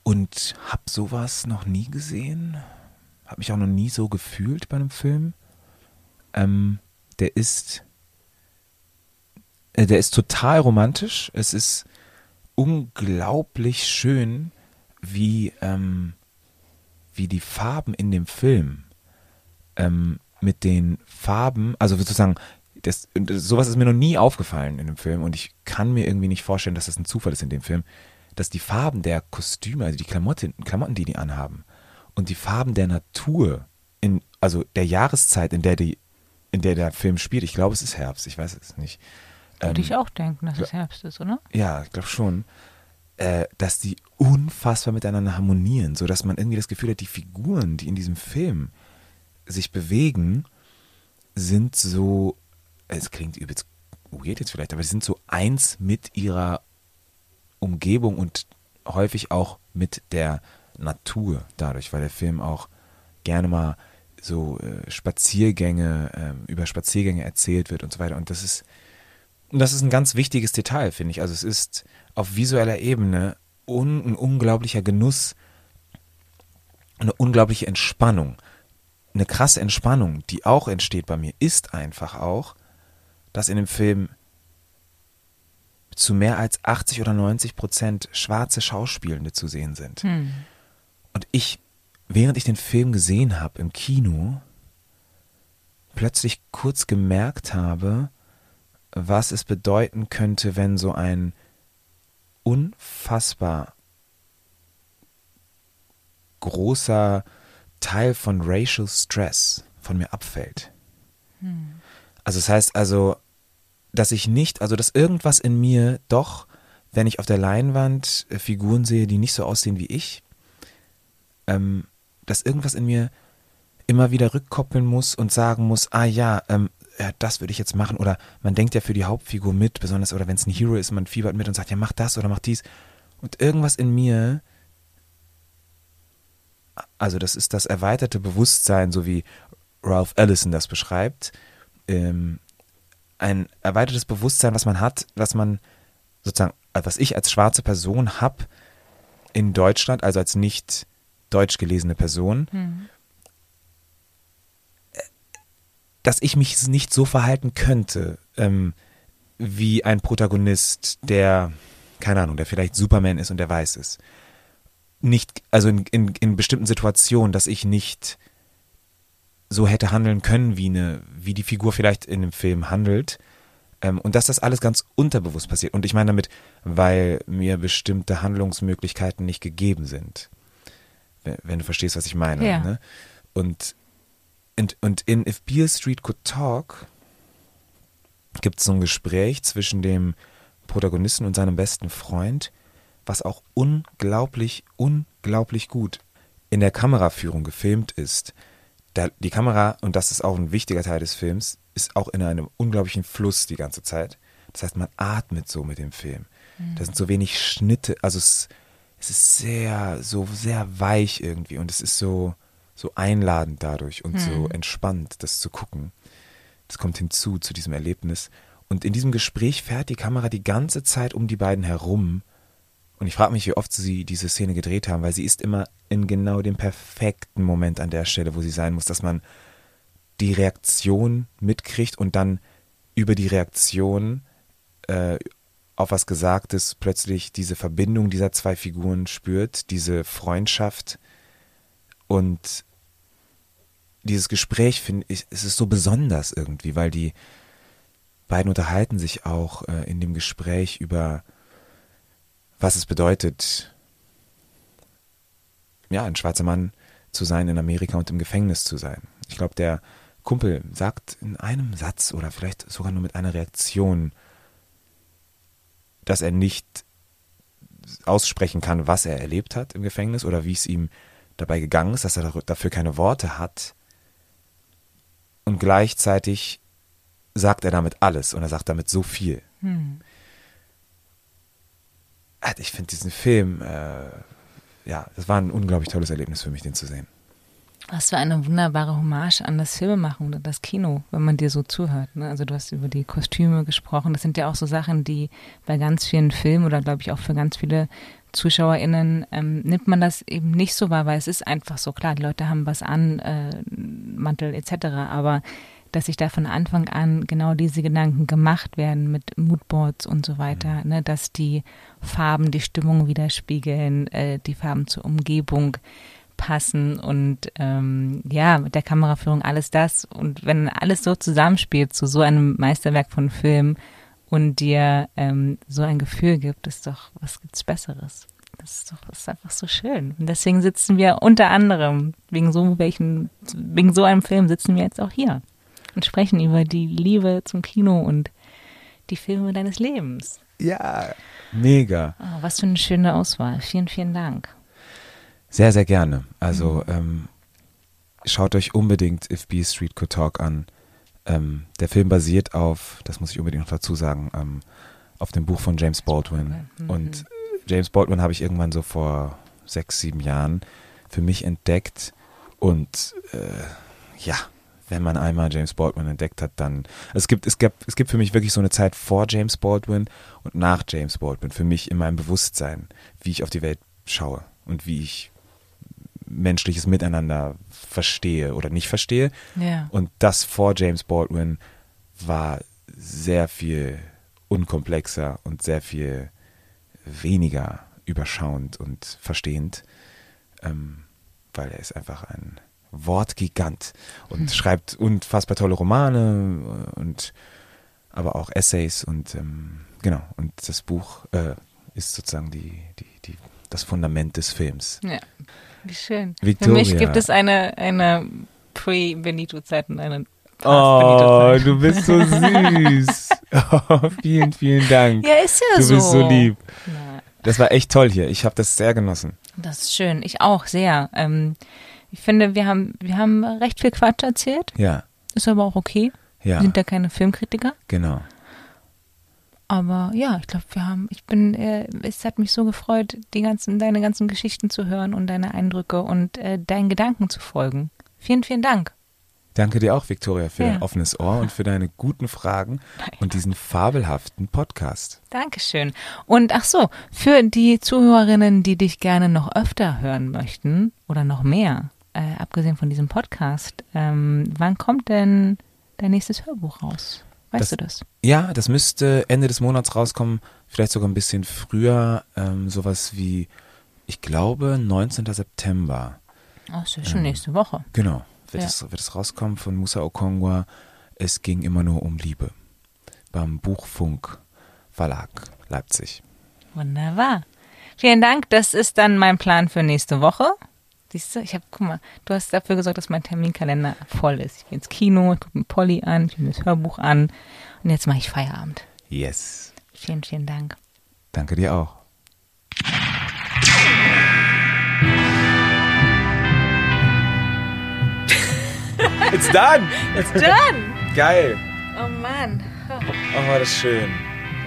und habe sowas noch nie gesehen. Habe mich auch noch nie so gefühlt bei einem Film. Ähm, der ist äh, der ist total romantisch. Es ist unglaublich schön, wie, ähm, wie die Farben in dem Film ähm, mit den Farben, also sozusagen, das, sowas ist mir noch nie aufgefallen in dem Film und ich kann mir irgendwie nicht vorstellen, dass das ein Zufall ist in dem Film, dass die Farben der Kostüme, also die Klamotten, Klamotten, die die anhaben und die Farben der Natur, in, also der Jahreszeit, in der die, in der der Film spielt, ich glaube, es ist Herbst, ich weiß es nicht. Würde ähm, ich auch denken, dass es Herbst ist, oder? Ja, ich glaube schon. Äh, dass die unfassbar miteinander harmonieren, so dass man irgendwie das Gefühl hat, die Figuren, die in diesem Film sich bewegen, sind so, es klingt übelst weird jetzt vielleicht, aber sie sind so eins mit ihrer Umgebung und häufig auch mit der Natur dadurch, weil der Film auch gerne mal so äh, Spaziergänge, äh, über Spaziergänge erzählt wird und so weiter. Und das ist, das ist ein ganz wichtiges Detail, finde ich. Also es ist auf visueller Ebene un, ein unglaublicher Genuss, eine unglaubliche Entspannung. Eine krasse Entspannung, die auch entsteht bei mir, ist einfach auch, dass in dem Film zu mehr als 80 oder 90 Prozent schwarze Schauspielende zu sehen sind. Hm. Und ich, während ich den Film gesehen habe im Kino, plötzlich kurz gemerkt habe, was es bedeuten könnte, wenn so ein unfassbar großer Teil von Racial Stress von mir abfällt. Hm. Also das heißt also, dass ich nicht, also dass irgendwas in mir doch, wenn ich auf der Leinwand äh, Figuren sehe, die nicht so aussehen wie ich, ähm, dass irgendwas in mir immer wieder rückkoppeln muss und sagen muss, ah ja, ähm, ja, das würde ich jetzt machen. Oder man denkt ja für die Hauptfigur mit, besonders, oder wenn es ein Hero ist, man fiebert mit und sagt, ja, mach das oder mach dies. Und irgendwas in mir, also das ist das erweiterte Bewusstsein, so wie Ralph Ellison das beschreibt, ähm, ein erweitertes Bewusstsein, was man hat, was man sozusagen, was ich als schwarze Person habe in Deutschland, also als nicht deutsch gelesene Person, hm dass ich mich nicht so verhalten könnte, ähm, wie ein Protagonist, der, keine Ahnung, der vielleicht Superman ist und der weiß es. Nicht, also in, in, in bestimmten Situationen, dass ich nicht so hätte handeln können, wie eine, wie die Figur vielleicht in dem Film handelt. Ähm, und dass das alles ganz unterbewusst passiert. Und ich meine damit, weil mir bestimmte Handlungsmöglichkeiten nicht gegeben sind. Wenn, wenn du verstehst, was ich meine. Ja. Ne? Und und, und in If Beale Street Could Talk gibt es so ein Gespräch zwischen dem Protagonisten und seinem besten Freund, was auch unglaublich, unglaublich gut in der Kameraführung gefilmt ist. Da, die Kamera, und das ist auch ein wichtiger Teil des Films, ist auch in einem unglaublichen Fluss die ganze Zeit. Das heißt, man atmet so mit dem Film. Mhm. Da sind so wenig Schnitte, also es, es ist sehr, so sehr weich irgendwie und es ist so, so einladend dadurch und hm. so entspannt, das zu gucken. Das kommt hinzu zu diesem Erlebnis. Und in diesem Gespräch fährt die Kamera die ganze Zeit um die beiden herum. Und ich frage mich, wie oft sie diese Szene gedreht haben, weil sie ist immer in genau dem perfekten Moment an der Stelle, wo sie sein muss, dass man die Reaktion mitkriegt und dann über die Reaktion äh, auf was Gesagtes plötzlich diese Verbindung dieser zwei Figuren spürt, diese Freundschaft. Und dieses Gespräch finde ich, es ist so besonders irgendwie, weil die beiden unterhalten sich auch äh, in dem Gespräch über, was es bedeutet, ja, ein schwarzer Mann zu sein in Amerika und im Gefängnis zu sein. Ich glaube, der Kumpel sagt in einem Satz oder vielleicht sogar nur mit einer Reaktion, dass er nicht aussprechen kann, was er erlebt hat im Gefängnis oder wie es ihm dabei gegangen ist, dass er dafür keine Worte hat und gleichzeitig sagt er damit alles und er sagt damit so viel. Hm. Ich finde diesen Film, äh, ja, das war ein unglaublich tolles Erlebnis für mich, den zu sehen. Was für eine wunderbare Hommage an das Filmemachen und das Kino, wenn man dir so zuhört. Ne? Also du hast über die Kostüme gesprochen. Das sind ja auch so Sachen, die bei ganz vielen Filmen oder glaube ich auch für ganz viele ZuschauerInnen ähm, nimmt man das eben nicht so wahr, weil es ist einfach so klar, die Leute haben was an, äh, Mantel etc., aber dass sich da von Anfang an genau diese Gedanken gemacht werden mit Moodboards und so weiter, ne, dass die Farben die Stimmung widerspiegeln, äh, die Farben zur Umgebung passen und ähm, ja, mit der Kameraführung alles das. Und wenn alles so zusammenspielt zu so einem Meisterwerk von Film und dir ähm, so ein Gefühl gibt, ist doch, was gibt's Besseres? Das ist doch das ist einfach so schön. Und deswegen sitzen wir unter anderem, wegen so welchen, wegen so einem Film sitzen wir jetzt auch hier und sprechen über die Liebe zum Kino und die Filme deines Lebens. Ja, mega. Oh, was für eine schöne Auswahl. Vielen, vielen Dank. Sehr, sehr gerne. Also ähm, schaut euch unbedingt If B Street Could Talk an. Ähm, der Film basiert auf, das muss ich unbedingt noch dazu sagen, ähm, auf dem Buch von James Baldwin. Mhm. Und James Baldwin habe ich irgendwann so vor sechs, sieben Jahren für mich entdeckt. Und äh, ja, wenn man einmal James Baldwin entdeckt hat, dann. Also es gibt, es gab, es gibt für mich wirklich so eine Zeit vor James Baldwin und nach James Baldwin, für mich in meinem Bewusstsein, wie ich auf die Welt schaue und wie ich menschliches Miteinander verstehe oder nicht verstehe. Ja. Und das vor James Baldwin war sehr viel unkomplexer und sehr viel weniger überschauend und verstehend, ähm, weil er ist einfach ein Wortgigant und schreibt unfassbar tolle Romane und aber auch Essays und ähm, genau und das Buch äh, ist sozusagen die, die, die, das Fundament des Films. Ja, wie schön. Victoria. Für mich gibt es eine, eine Pre-Benito-Zeit und eine Oh, du bist so süß. Oh, vielen, vielen Dank. Ja, ist ja du so. bist so lieb. Das war echt toll hier. Ich habe das sehr genossen. das ist schön. Ich auch sehr. Ähm, ich finde, wir haben, wir haben recht viel Quatsch erzählt. Ja, Ist aber auch okay. ja, Wir sind ja keine Filmkritiker. genau. Aber ja, ich glaube, wir haben, ich bin, äh, es hat mich so gefreut, die ganzen, deine ganzen Geschichten zu hören und deine Eindrücke und äh, deinen Gedanken zu folgen. Vielen, vielen Dank. Danke dir auch, Victoria, für Ja. dein offenes Ohr und für deine guten Fragen und diesen fabelhaften Podcast. Dankeschön. Und ach so, für die Zuhörerinnen, die dich gerne noch öfter hören möchten oder noch mehr, äh, abgesehen von diesem Podcast, ähm, wann kommt denn dein nächstes Hörbuch raus? Weißt Das- du das? Ja, das müsste Ende des Monats rauskommen, vielleicht sogar ein bisschen früher, ähm, sowas wie, ich glaube, 19. September. Ach, ist ja schon nächste Woche. Genau, wird, Ja. es, wird es rauskommen von Musa Okongwa. Es ging immer nur um Liebe. Beim Buchfunk Verlag Leipzig. Wunderbar. Vielen Dank. Das ist dann mein Plan für nächste Woche. Siehst du, ich habe, guck mal, du hast dafür gesorgt, dass mein Terminkalender voll ist. Ich gehe ins Kino, ich gucke mir Polly an, ich mir das Hörbuch an und jetzt mache ich Feierabend. Yes. Vielen, vielen Dank. Danke dir auch. It's done! It's done! Geil! Oh Mann. Oh, war das schön.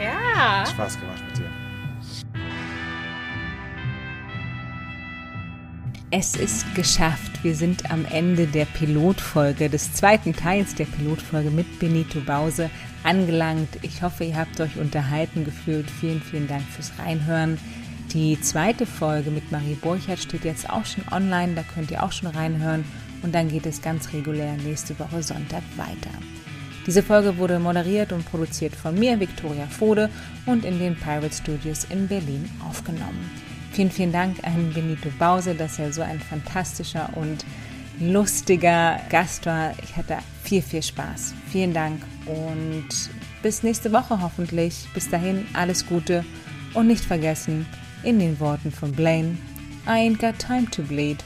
Ja. Hat Spaß gemacht Es ist geschafft. Wir sind am Ende der Pilotfolge, des zweiten Teils der Pilotfolge mit Benito Bause angelangt. Ich hoffe, ihr habt euch unterhalten gefühlt. Vielen, vielen Dank fürs Reinhören. Die zweite Folge mit Marie Burchardt steht jetzt auch schon online. Da könnt ihr auch schon reinhören. Und dann geht es ganz regulär nächste Woche Sonntag weiter. Diese Folge wurde moderiert und produziert von mir, Viktoria Fode, und in den Pirate Studios in Berlin aufgenommen. Vielen, vielen Dank an Benito Bause, dass er so ein fantastischer und lustiger Gast war. Ich hatte viel, viel Spaß. Vielen Dank und bis nächste Woche hoffentlich. Bis dahin alles Gute und nicht vergessen, in den Worten von Blaine, I ain't got time to bleed.